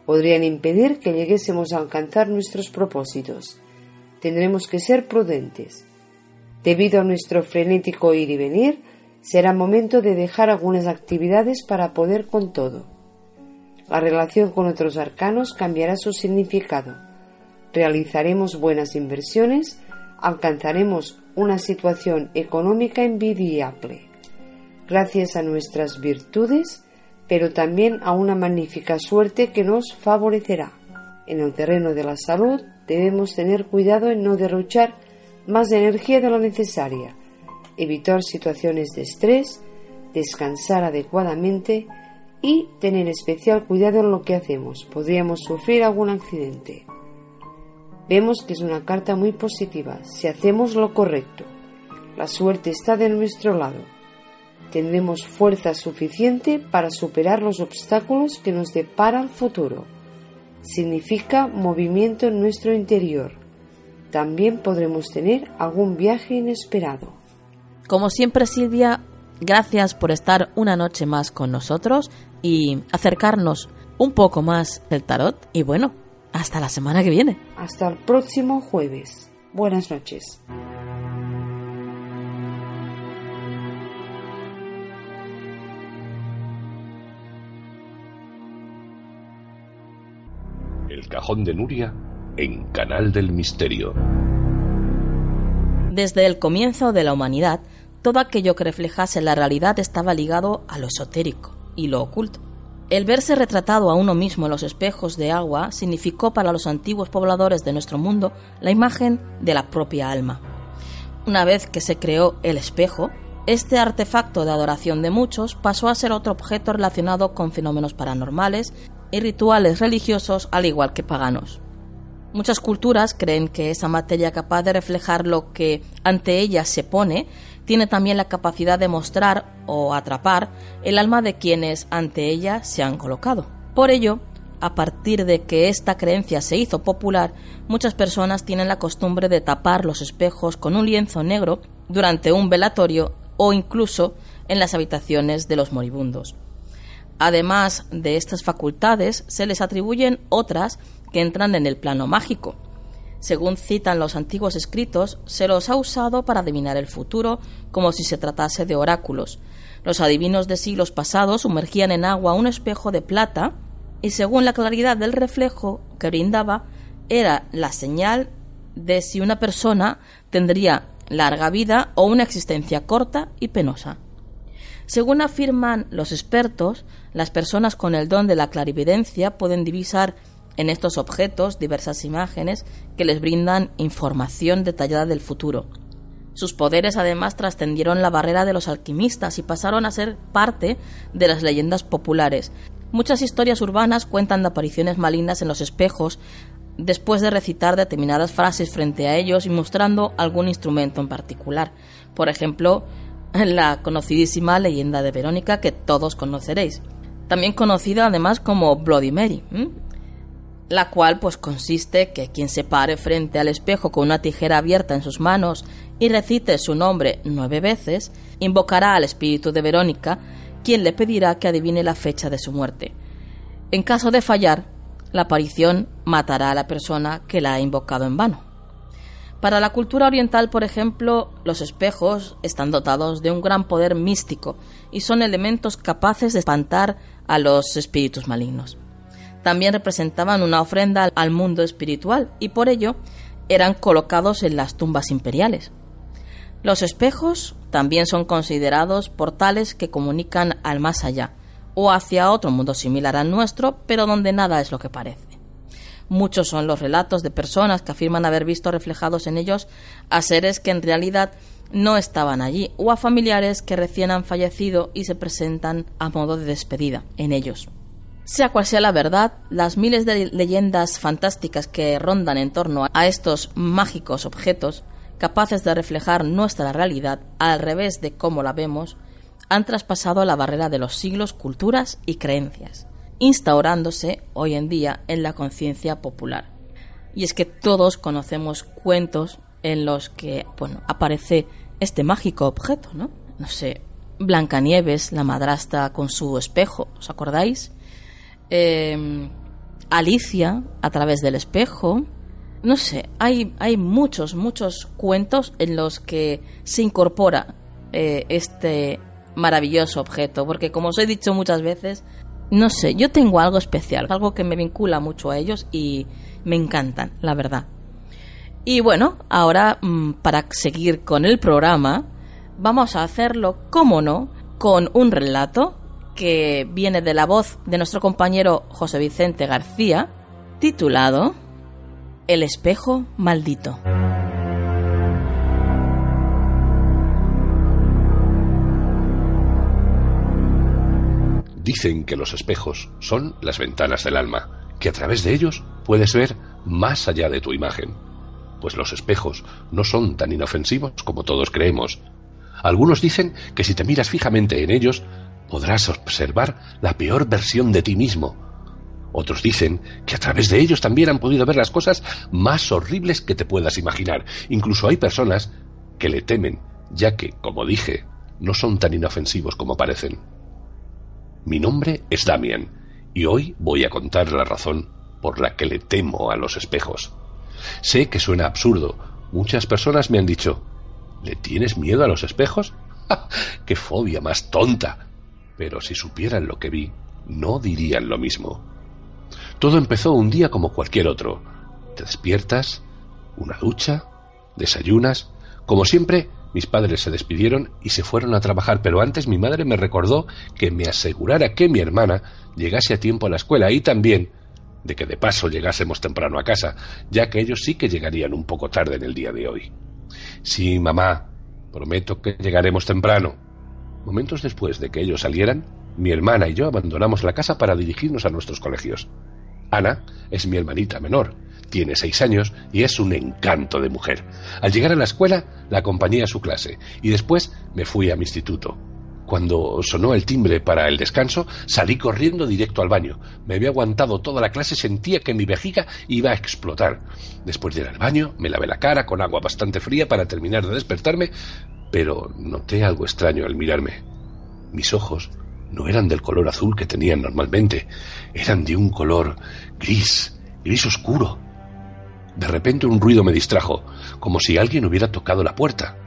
Podrían impedir que lleguésemos a alcanzar nuestros propósitos tendremos que ser prudentes. Debido a nuestro frenético ir y venir, será momento de dejar algunas actividades para poder con todo. La relación con otros arcanos cambiará su significado. Realizaremos buenas inversiones, alcanzaremos una situación económica envidiable, gracias a nuestras virtudes, pero también a una magnífica suerte que nos favorecerá. En el terreno de la salud debemos tener cuidado en no derrochar más energía de lo necesaria, evitar situaciones de estrés, descansar adecuadamente y tener especial cuidado en lo que hacemos. Podríamos sufrir algún accidente. Vemos que es una carta muy positiva si hacemos lo correcto. La suerte está de nuestro lado. Tendremos fuerza suficiente para superar los obstáculos que nos depara el futuro significa movimiento en nuestro interior. También podremos tener algún viaje inesperado. Como siempre, Silvia, gracias por estar una noche más con nosotros y acercarnos un poco más del tarot. Y bueno, hasta la semana que viene. Hasta el próximo jueves. Buenas noches. El cajón de Nuria en Canal del Misterio. Desde el comienzo de la humanidad, todo aquello que reflejase la realidad estaba ligado a lo esotérico y lo oculto. El verse retratado a uno mismo en los espejos de agua significó para los antiguos pobladores de nuestro mundo la imagen de la propia alma. Una vez que se creó el espejo, este artefacto de adoración de muchos pasó a ser otro objeto relacionado con fenómenos paranormales y rituales religiosos al igual que paganos. Muchas culturas creen que esa materia capaz de reflejar lo que ante ella se pone tiene también la capacidad de mostrar o atrapar el alma de quienes ante ella se han colocado. Por ello, a partir de que esta creencia se hizo popular, muchas personas tienen la costumbre de tapar los espejos con un lienzo negro durante un velatorio o incluso en las habitaciones de los moribundos. Además de estas facultades, se les atribuyen otras que entran en el plano mágico. Según citan los antiguos escritos, se los ha usado para adivinar el futuro como si se tratase de oráculos. Los adivinos de siglos pasados sumergían en agua un espejo de plata y según la claridad del reflejo que brindaba, era la señal de si una persona tendría larga vida o una existencia corta y penosa. Según afirman los expertos, las personas con el don de la clarividencia pueden divisar en estos objetos diversas imágenes que les brindan información detallada del futuro. Sus poderes además trascendieron la barrera de los alquimistas y pasaron a ser parte de las leyendas populares. Muchas historias urbanas cuentan de apariciones malignas en los espejos después de recitar determinadas frases frente a ellos y mostrando algún instrumento en particular. Por ejemplo, la conocidísima leyenda de Verónica que todos conoceréis, también conocida además como Bloody Mary, la cual pues consiste que quien se pare frente al espejo con una tijera abierta en sus manos y recite su nombre nueve veces, invocará al espíritu de Verónica, quien le pedirá que adivine la fecha de su muerte. En caso de fallar, la aparición matará a la persona que la ha invocado en vano. Para la cultura oriental, por ejemplo, los espejos están dotados de un gran poder místico y son elementos capaces de espantar a los espíritus malignos. También representaban una ofrenda al mundo espiritual y por ello eran colocados en las tumbas imperiales. Los espejos también son considerados portales que comunican al más allá o hacia otro mundo similar al nuestro, pero donde nada es lo que parece. Muchos son los relatos de personas que afirman haber visto reflejados en ellos a seres que en realidad no estaban allí o a familiares que recién han fallecido y se presentan a modo de despedida en ellos. Sea cual sea la verdad, las miles de leyendas fantásticas que rondan en torno a estos mágicos objetos, capaces de reflejar nuestra realidad al revés de cómo la vemos, han traspasado la barrera de los siglos, culturas y creencias instaurándose hoy en día en la conciencia popular. Y es que todos conocemos cuentos en los que, bueno, aparece este mágico objeto, ¿no? No sé, Blancanieves, la madrastra con su espejo, ¿os acordáis? Em, Alicia a través del espejo. No sé, hay, hay muchos, muchos cuentos en los que se incorpora eh, este maravilloso objeto, porque como os he dicho muchas veces, no sé, yo tengo algo especial, algo que me vincula mucho a ellos y me encantan, la verdad. Y bueno, ahora mm, para seguir con el programa, vamos a hacerlo, como no, con un relato que viene de la voz de nuestro compañero José Vicente García, titulado El espejo maldito. Dicen que los espejos son las ventanas del alma, que a través de ellos puedes ver más allá de tu imagen. Pues los espejos no son tan inofensivos como todos creemos. Algunos dicen que si te miras fijamente en ellos, podrás observar la peor versión de ti mismo. Otros dicen que a través de ellos también han podido ver las cosas más horribles que te puedas imaginar. Incluso hay personas que le temen, ya que, como dije, no son tan inofensivos como parecen. Mi nombre es Damian y hoy voy a contar la razón por la que le temo a los espejos. Sé que suena absurdo. Muchas personas me han dicho, ¿le tienes miedo a los espejos? *laughs* ¡Qué fobia más tonta! Pero si supieran lo que vi, no dirían lo mismo. Todo empezó un día como cualquier otro. Te despiertas, una ducha, desayunas. Como siempre, mis padres se despidieron y se fueron a trabajar, pero antes mi madre me recordó que me asegurara que mi hermana llegase a tiempo a la escuela y también de que de paso llegásemos temprano a casa, ya que ellos sí que llegarían un poco tarde en el día de hoy. Sí, mamá, prometo que llegaremos temprano. Momentos después de que ellos salieran, mi hermana y yo abandonamos la casa para dirigirnos a nuestros colegios. Ana es mi hermanita menor, tiene seis años y es un encanto de mujer. Al llegar a la escuela, la acompañé a su clase y después me fui a mi instituto. Cuando sonó el timbre para el descanso, salí corriendo directo al baño. Me había aguantado toda la clase, sentía que mi vejiga iba a explotar. Después de ir al baño, me lavé la cara con agua bastante fría para terminar de despertarme, pero noté algo extraño al mirarme. Mis ojos no eran del color azul que tenían normalmente, eran de un color gris, gris oscuro. De repente un ruido me distrajo, como si alguien hubiera tocado la puerta.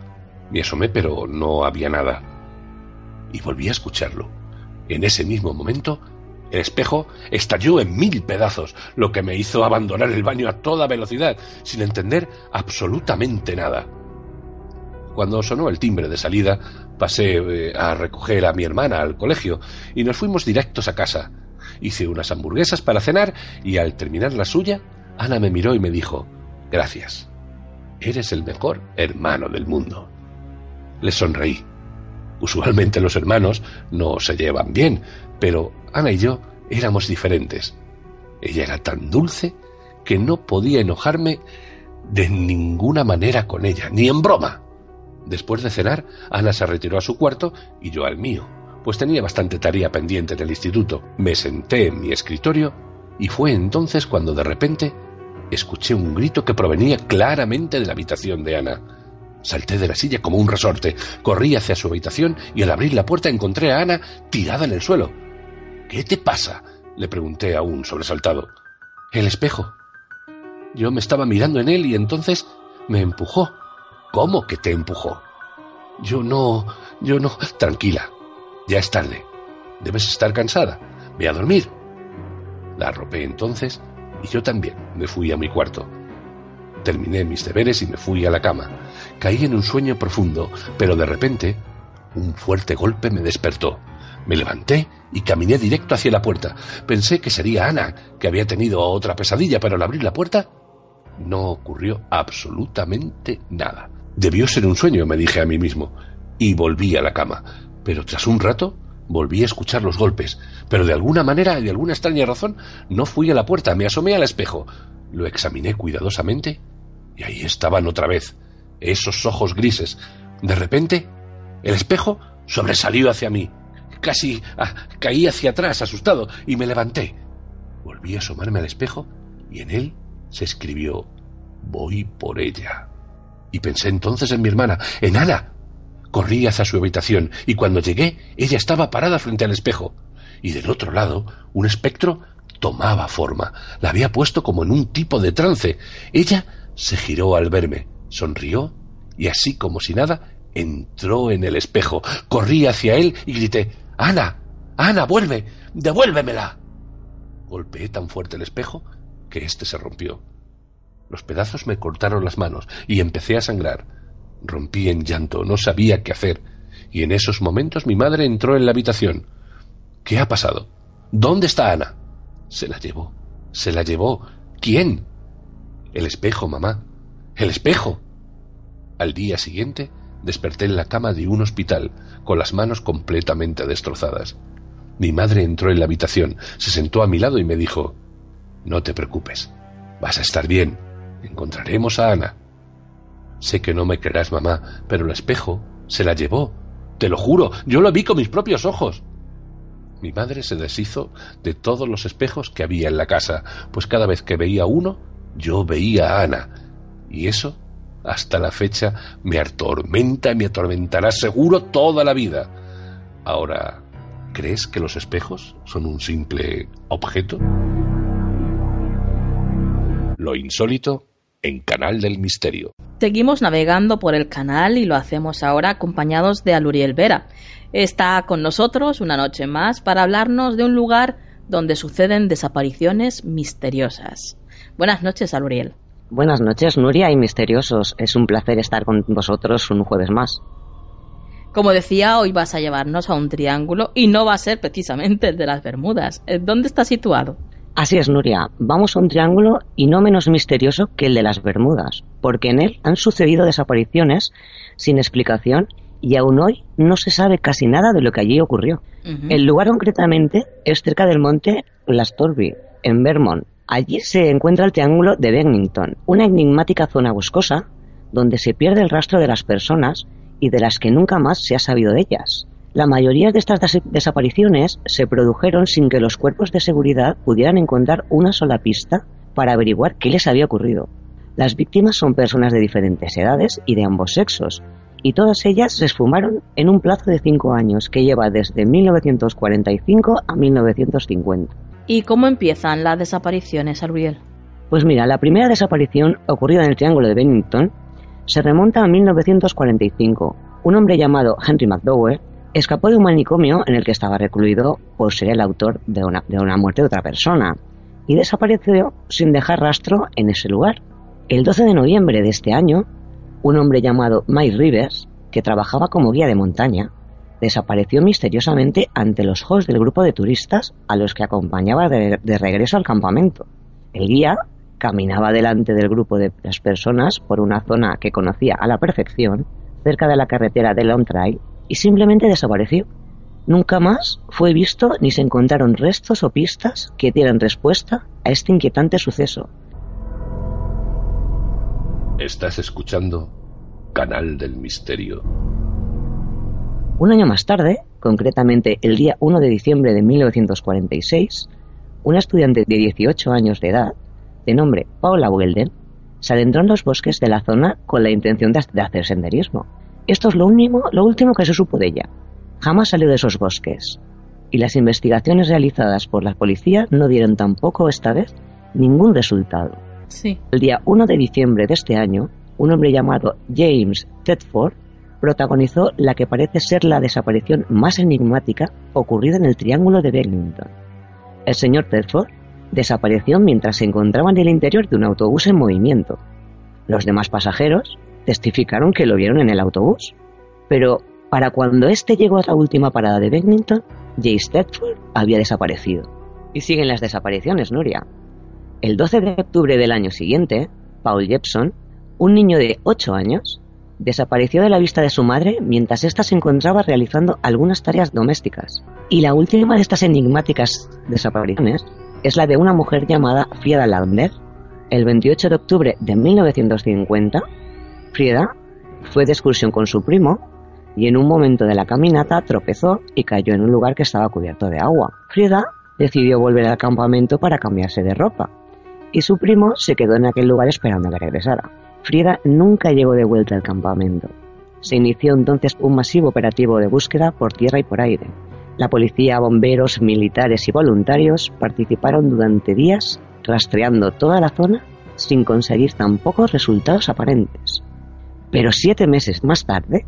Me asomé, pero no había nada y volví a escucharlo. En ese mismo momento, el espejo estalló en mil pedazos, lo que me hizo abandonar el baño a toda velocidad, sin entender absolutamente nada. Cuando sonó el timbre de salida, pasé eh, a recoger a mi hermana al colegio y nos fuimos directos a casa. Hice unas hamburguesas para cenar y al terminar la suya, Ana me miró y me dijo, Gracias. Eres el mejor hermano del mundo. Le sonreí. Usualmente los hermanos no se llevan bien, pero Ana y yo éramos diferentes. Ella era tan dulce que no podía enojarme de ninguna manera con ella, ni en broma. Después de cenar, Ana se retiró a su cuarto y yo al mío, pues tenía bastante tarea pendiente en el instituto. Me senté en mi escritorio y fue entonces cuando de repente escuché un grito que provenía claramente de la habitación de Ana. Salté de la silla como un resorte, corrí hacia su habitación y al abrir la puerta encontré a Ana tirada en el suelo. ¿Qué te pasa? le pregunté aún sobresaltado. El espejo. Yo me estaba mirando en él y entonces me empujó. ¿Cómo que te empujó? Yo no. yo no. Tranquila. Ya es tarde. Debes estar cansada. Ve a dormir. La arropé entonces y yo también me fui a mi cuarto. Terminé mis deberes y me fui a la cama. Caí en un sueño profundo, pero de repente un fuerte golpe me despertó. Me levanté y caminé directo hacia la puerta. Pensé que sería Ana, que había tenido otra pesadilla, pero al abrir la puerta no ocurrió absolutamente nada. Debió ser un sueño, me dije a mí mismo, y volví a la cama. Pero tras un rato volví a escuchar los golpes, pero de alguna manera de alguna extraña razón no fui a la puerta, me asomé al espejo. Lo examiné cuidadosamente y ahí estaban otra vez, esos ojos grises. De repente, el espejo sobresalió hacia mí. Casi ah, caí hacia atrás, asustado, y me levanté. Volví a asomarme al espejo y en él se escribió Voy por ella. Y pensé entonces en mi hermana, en Ana. Corrí hacia su habitación y cuando llegué, ella estaba parada frente al espejo. Y del otro lado, un espectro tomaba forma. La había puesto como en un tipo de trance. Ella se giró al verme, sonrió y así como si nada, entró en el espejo. Corrí hacia él y grité Ana, Ana, vuelve, devuélvemela. Golpeé tan fuerte el espejo que éste se rompió. Los pedazos me cortaron las manos y empecé a sangrar. Rompí en llanto, no sabía qué hacer, y en esos momentos mi madre entró en la habitación. ¿Qué ha pasado? ¿Dónde está Ana? Se la llevó. Se la llevó. ¿Quién? El espejo, mamá. El espejo. Al día siguiente desperté en la cama de un hospital, con las manos completamente destrozadas. Mi madre entró en la habitación, se sentó a mi lado y me dijo No te preocupes, vas a estar bien, encontraremos a Ana. Sé que no me creerás, mamá, pero el espejo se la llevó. Te lo juro, yo lo vi con mis propios ojos. Mi madre se deshizo de todos los espejos que había en la casa, pues cada vez que veía uno yo veía a Ana, y eso hasta la fecha me atormenta y me atormentará seguro toda la vida. Ahora, ¿crees que los espejos son un simple objeto? Lo insólito en Canal del Misterio. Seguimos navegando por el canal y lo hacemos ahora acompañados de Aluriel Vera. Está con nosotros una noche más para hablarnos de un lugar donde suceden desapariciones misteriosas. Buenas noches, Aluriel. Buenas noches, Nuria y misteriosos. Es un placer estar con vosotros un jueves más. Como decía, hoy vas a llevarnos a un triángulo y no va a ser precisamente el de las Bermudas. ¿Dónde está situado? Así es, Nuria. Vamos a un triángulo y no menos misterioso que el de las Bermudas, porque en él han sucedido desapariciones sin explicación y aún hoy no se sabe casi nada de lo que allí ocurrió. El lugar concretamente es cerca del monte Las Torby, en Vermont. Allí se encuentra el triángulo de Bennington, una enigmática zona boscosa donde se pierde el rastro de las personas y de las que nunca más se ha sabido de ellas. La mayoría de estas desapariciones se produjeron sin que los cuerpos de seguridad pudieran encontrar una sola pista para averiguar qué les había ocurrido. Las víctimas son personas de diferentes edades y de ambos sexos, y todas ellas se esfumaron en un plazo de cinco años que lleva desde 1945 a 1950. ¿Y cómo empiezan las desapariciones, Ariel? Pues mira, la primera desaparición ocurrida en el Triángulo de Bennington se remonta a 1945. Un hombre llamado Henry McDowell escapó de un manicomio en el que estaba recluido por ser el autor de una, de una muerte de otra persona y desapareció sin dejar rastro en ese lugar. El 12 de noviembre de este año, un hombre llamado Mike Rivers, que trabajaba como guía de montaña, desapareció misteriosamente ante los ojos del grupo de turistas a los que acompañaba de, de regreso al campamento. El guía caminaba delante del grupo de las personas por una zona que conocía a la perfección, cerca de la carretera de Long Trail, y simplemente desapareció. Nunca más fue visto ni se encontraron restos o pistas que dieran respuesta a este inquietante suceso. Estás escuchando Canal del Misterio. Un año más tarde, concretamente el día 1 de diciembre de 1946, una estudiante de 18 años de edad, de nombre Paula Welden, se adentró en los bosques de la zona con la intención de hacer senderismo. Esto es lo, único, lo último que se supo de ella. Jamás salió de esos bosques. Y las investigaciones realizadas por la policía no dieron tampoco esta vez ningún resultado. Sí. El día 1 de diciembre de este año, un hombre llamado James Tedford protagonizó la que parece ser la desaparición más enigmática ocurrida en el Triángulo de Bennington. El señor Tedford desapareció mientras se encontraba en el interior de un autobús en movimiento. Los demás pasajeros testificaron que lo vieron en el autobús. Pero para cuando este llegó a la última parada de Bennington, Jace Tedford había desaparecido. Y siguen las desapariciones, Nuria. El 12 de octubre del año siguiente, Paul Jepson, un niño de 8 años, desapareció de la vista de su madre mientras ésta se encontraba realizando algunas tareas domésticas. Y la última de estas enigmáticas desapariciones es la de una mujer llamada Frieda Lander. El 28 de octubre de 1950, Frieda fue de excursión con su primo y en un momento de la caminata tropezó y cayó en un lugar que estaba cubierto de agua. Frieda decidió volver al campamento para cambiarse de ropa y su primo se quedó en aquel lugar esperando que regresara. Frieda nunca llegó de vuelta al campamento. Se inició entonces un masivo operativo de búsqueda por tierra y por aire. La policía, bomberos, militares y voluntarios participaron durante días rastreando toda la zona sin conseguir tan pocos resultados aparentes. Pero siete meses más tarde,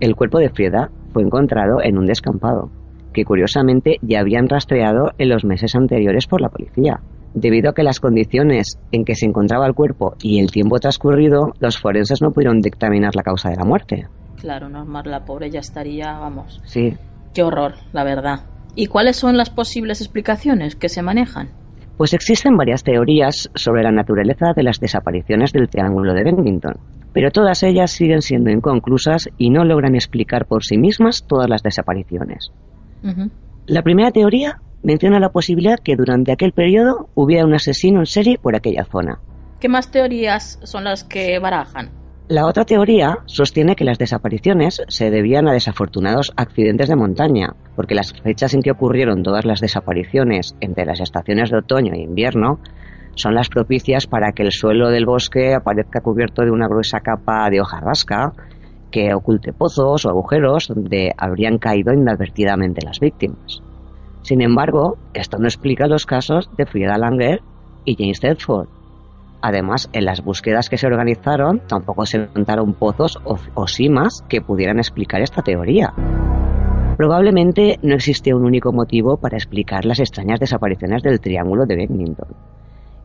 el cuerpo de Frieda fue encontrado en un descampado, que curiosamente ya habían rastreado en los meses anteriores por la policía. Debido a que las condiciones en que se encontraba el cuerpo y el tiempo transcurrido, los forenses no pudieron dictaminar la causa de la muerte. Claro, normal, la pobre ya estaría, vamos. Sí. Qué horror, la verdad. ¿Y cuáles son las posibles explicaciones que se manejan? Pues existen varias teorías sobre la naturaleza de las desapariciones del Triángulo de Bennington pero todas ellas siguen siendo inconclusas y no logran explicar por sí mismas todas las desapariciones. La primera teoría menciona la posibilidad que durante aquel periodo hubiera un asesino en serie por aquella zona. ¿Qué más teorías son las que barajan? La otra teoría sostiene que las desapariciones se debían a desafortunados accidentes de montaña, porque las fechas en que ocurrieron todas las desapariciones entre las estaciones de otoño e invierno son las propicias para que el suelo del bosque aparezca cubierto de una gruesa capa de hojarrasca que oculte pozos o agujeros donde habrían caído inadvertidamente las víctimas. Sin embargo, esto no explica los casos de Frida Langer y James Tedford. Además, en las búsquedas que se organizaron tampoco se encontraron pozos o, o simas que pudieran explicar esta teoría. Probablemente no existe un único motivo para explicar las extrañas desapariciones del Triángulo de Bennington.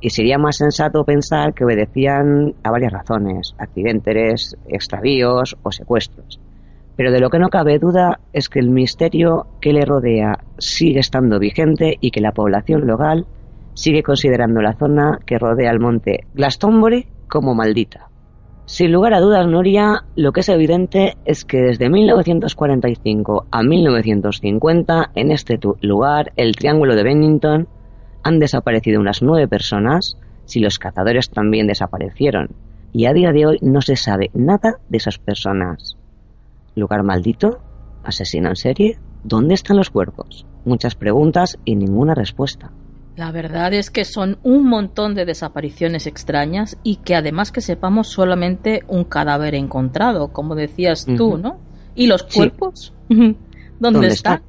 Y sería más sensato pensar que obedecían a varias razones, accidentes, extravíos o secuestros. Pero de lo que no cabe duda es que el misterio que le rodea sigue estando vigente y que la población local sigue considerando la zona que rodea el monte Glastonbury como maldita. Sin lugar a dudas, Nuria, lo que es evidente es que desde 1945 a 1950, en este lugar, el Triángulo de Bennington, han desaparecido unas nueve personas, si los cazadores también desaparecieron, y a día de hoy no se sabe nada de esas personas. ¿Lugar maldito? ¿Asesino en serie? ¿Dónde están los cuerpos? Muchas preguntas y ninguna respuesta. La verdad es que son un montón de desapariciones extrañas y que además que sepamos solamente un cadáver encontrado, como decías tú, ¿no? ¿Y los cuerpos? *laughs* ¿Dónde, están?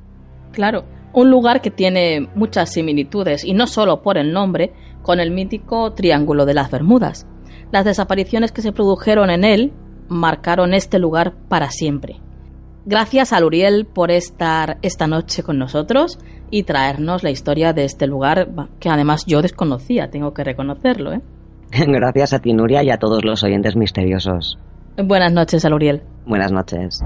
Claro, un lugar que tiene muchas similitudes y no solo por el nombre con el mítico Triángulo de las Bermudas. Las desapariciones que se produjeron en él marcaron este lugar para siempre. Gracias a Luriel por estar esta noche con nosotros y traernos la historia de este lugar que además yo desconocía, tengo que reconocerlo. ¿eh? *laughs* Gracias a ti, Nuria, y a todos los oyentes misteriosos. Buenas noches, Aluriel. Buenas noches.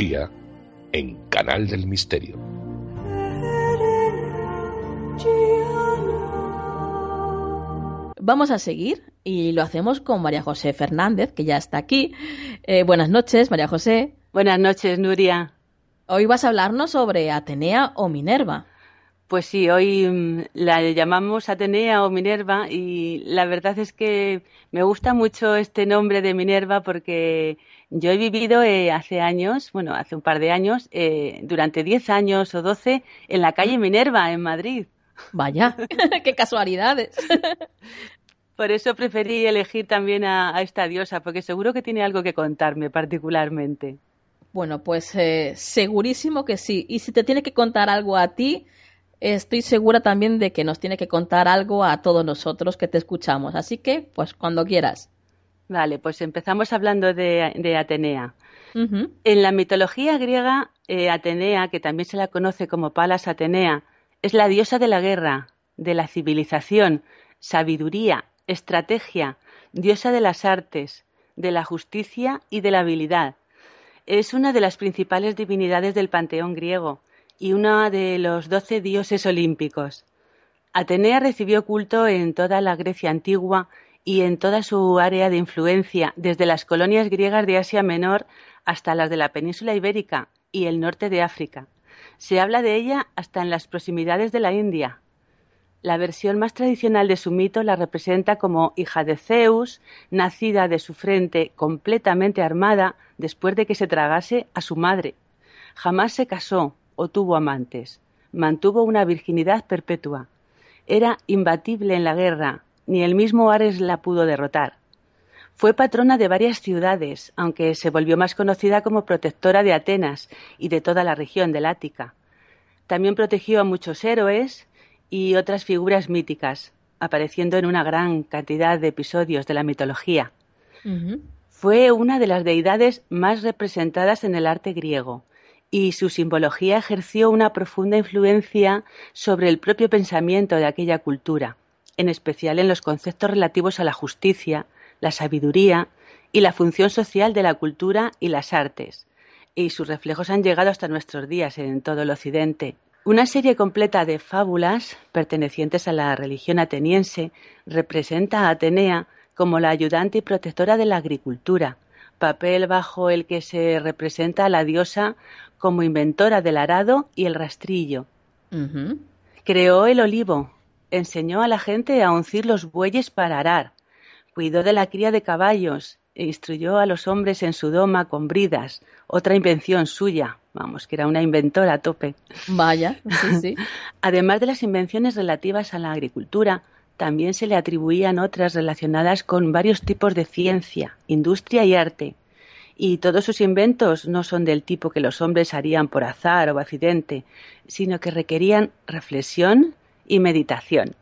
En Canal del Misterio. Vamos a seguir y lo hacemos con María José Fernández, que ya está aquí. Eh, buenas noches, María José. Buenas noches, Nuria. Hoy vas a hablarnos sobre Atenea o Minerva. Pues sí, hoy mm, la llamamos Atenea o Minerva y la verdad es que me gusta mucho este nombre de Minerva porque yo he vivido eh, hace años, bueno, hace un par de años, eh, durante 10 años o 12 en la calle Minerva, en Madrid. Vaya, *laughs* qué casualidades. Por eso preferí elegir también a, esta diosa, porque seguro que tiene algo que contarme particularmente. Bueno, pues eh, segurísimo que sí. Y si te tiene que contar algo a ti, estoy segura también de que nos tiene que contar algo a todos nosotros que te escuchamos. Así que, pues cuando quieras. Vale, pues empezamos hablando de, Atenea. En la mitología griega, eh, Atenea, que también se la conoce como Palas Atenea, es la diosa de la guerra, de la civilización, sabiduría, estrategia, diosa de las artes, de la justicia y de la habilidad. Es una de las principales divinidades del panteón griego y una de los doce dioses olímpicos. Atenea recibió culto en toda la Grecia antigua y en toda su área de influencia, desde las colonias griegas de Asia Menor hasta las de la península ibérica y el norte de África. Se habla de ella hasta en las proximidades de la India. La versión más tradicional de su mito la representa como hija de Zeus, nacida de su frente completamente armada después de que se tragase a su madre. Jamás se casó o tuvo amantes. Mantuvo una virginidad perpetua. Era imbatible en la guerra, ni el mismo Ares la pudo derrotar. Fue patrona de varias ciudades, aunque se volvió más conocida como protectora de Atenas y de toda la región del Ática. También protegió a muchos héroes y otras figuras míticas, apareciendo en una gran cantidad de episodios de la mitología. Fue una de las deidades más representadas en el arte griego, y su simbología ejerció una profunda influencia sobre el propio pensamiento de aquella cultura en especial en los conceptos relativos a la justicia, la sabiduría y la función social de la cultura y las artes, y sus reflejos han llegado hasta nuestros días en todo el Occidente. Una serie completa de fábulas pertenecientes a la religión ateniense representa a Atenea como la ayudante y protectora de la agricultura, papel bajo el que se representa a la diosa como inventora del arado y el rastrillo. Creó el olivo, enseñó a la gente a uncir los bueyes para arar, cuidó de la cría de caballos e instruyó a los hombres en su doma con bridas, otra invención suya, vamos, que era una inventora a tope. Vaya, sí, sí. *laughs* Además de las invenciones relativas a la agricultura, también se le atribuían otras relacionadas con varios tipos de ciencia, industria y arte. Y todos sus inventos no son del tipo que los hombres harían por azar o accidente, sino que requerían reflexión y meditación.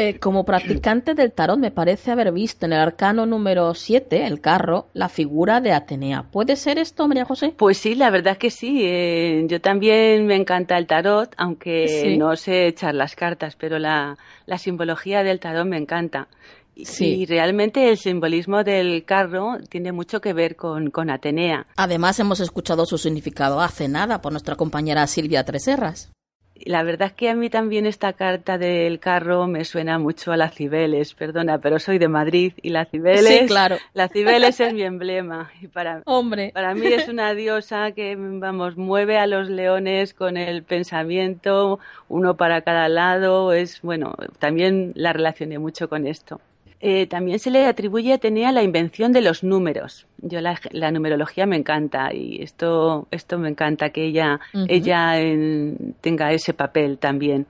Eh, como practicante del tarot me parece haber visto en el arcano número 7, el carro, la figura de Atenea. ¿Puede ser esto, María José? Pues sí, la verdad que sí. Eh, yo también me encanta el tarot, aunque no sé echar las cartas, pero la, simbología del tarot me encanta. Sí. Y realmente el simbolismo del carro tiene mucho que ver con, con Atenea. Además, hemos escuchado su significado hace nada por nuestra compañera Silvia Treserras. La verdad es que a mí también esta carta del carro me suena mucho a la Cibeles, perdona, pero soy de Madrid y la Cibeles, sí, claro. la Cibeles es mi emblema y para, Hombre. para mí es una diosa que, vamos, mueve a los leones con el pensamiento, uno para cada lado, es, bueno, también la relacioné mucho con esto. Eh, también se le atribuye a Atenea la invención de los números. Yo la, numerología me encanta y esto, esto me encanta que ella, ella tenga ese papel también.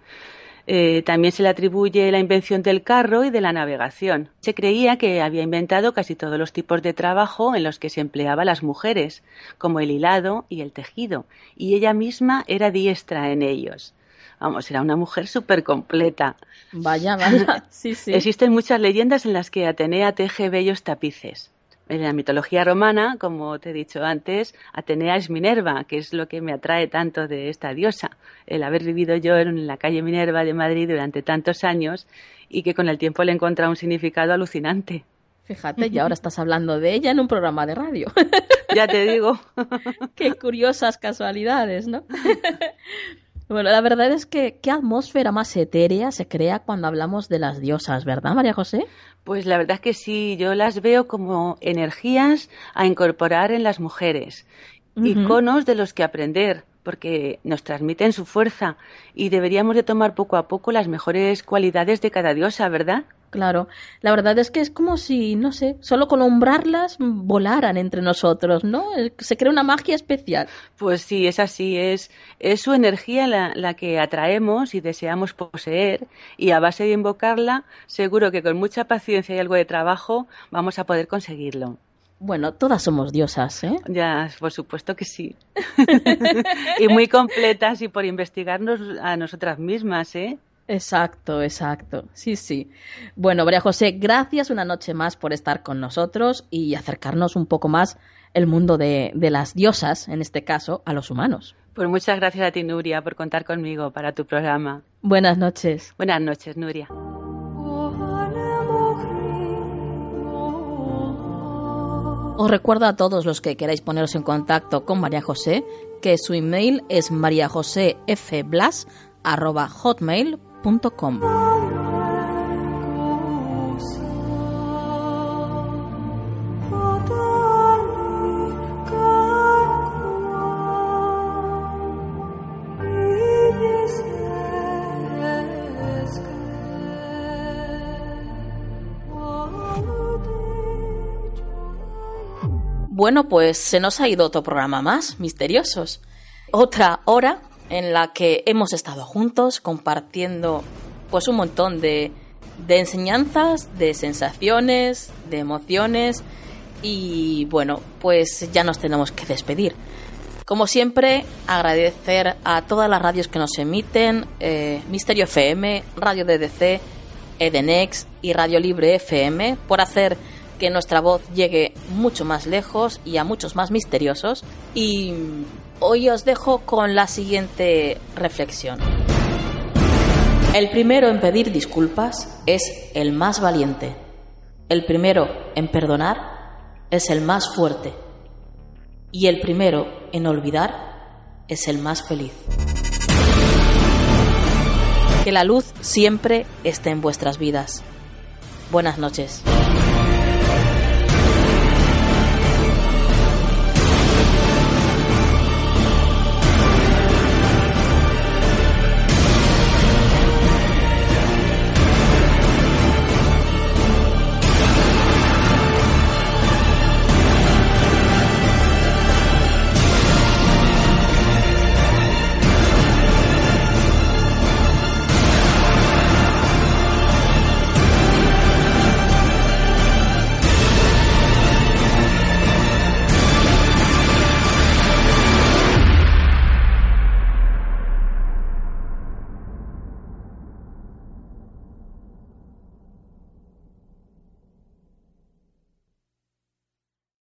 Eh, también se le atribuye la invención del carro y de la navegación. Se creía que había inventado casi todos los tipos de trabajo en los que se empleaba las mujeres, como el hilado y el tejido, y ella misma era diestra en ellos. Vamos, era una mujer súper completa. Vaya, *laughs* vaya. Sí, sí. Existen muchas leyendas en las que Atenea teje bellos tapices. En la mitología romana, como te he dicho antes, Atenea es Minerva, que es lo que me atrae tanto de esta diosa. El haber vivido yo en la calle Minerva de Madrid durante tantos años y que con el tiempo le he encontrado un significado alucinante. Fíjate, y ahora *laughs* estás hablando de ella en un programa de radio. ya te digo. *laughs* Qué curiosas casualidades, ¿no? Bueno, la verdad es que qué atmósfera más etérea se crea cuando hablamos de las diosas, ¿verdad, María José? Pues la verdad es que sí, yo las veo como energías a incorporar en las mujeres, iconos de los que aprender, porque nos transmiten su fuerza y deberíamos de tomar poco a poco las mejores cualidades de cada diosa, ¿verdad? Claro, la verdad es que es como si, no sé, solo con nombrarlas volaran entre nosotros, ¿no? Se crea una magia especial. Pues sí, es así, es, es su energía la, la que atraemos y deseamos poseer y a base de invocarla, seguro que con mucha paciencia y algo de trabajo vamos a poder conseguirlo. Bueno, todas somos diosas, ¿eh? Ya, por supuesto que sí. *laughs* y muy completas y por investigarnos a nosotras mismas, ¿eh? Exacto, exacto. Sí, sí. Bueno, María José, gracias una noche más por estar con nosotros y acercarnos un poco más el mundo de, de las diosas, en este caso, a los humanos. Pues muchas gracias a ti, Nuria, por contar conmigo para tu programa. Buenas noches. Buenas noches, Nuria. Os recuerdo a todos los que queráis poneros en contacto con María José que su email es Bueno, pues se nos ha ido otro programa más, misteriosos. Otra hora en la que hemos estado juntos compartiendo pues un montón de, de enseñanzas, de sensaciones, de emociones y bueno, pues ya nos tenemos que despedir. Como siempre, agradecer a todas las radios que nos emiten, eh, Misterio FM, Radio DDC, Edenex y Radio Libre FM, por hacer que nuestra voz llegue mucho más lejos y a muchos más misteriosos. Y hoy os dejo con la siguiente reflexión. El primero en pedir disculpas es el más valiente. El primero en perdonar es el más fuerte. Y el primero en olvidar es el más feliz. Que la luz siempre esté en vuestras vidas. Buenas noches.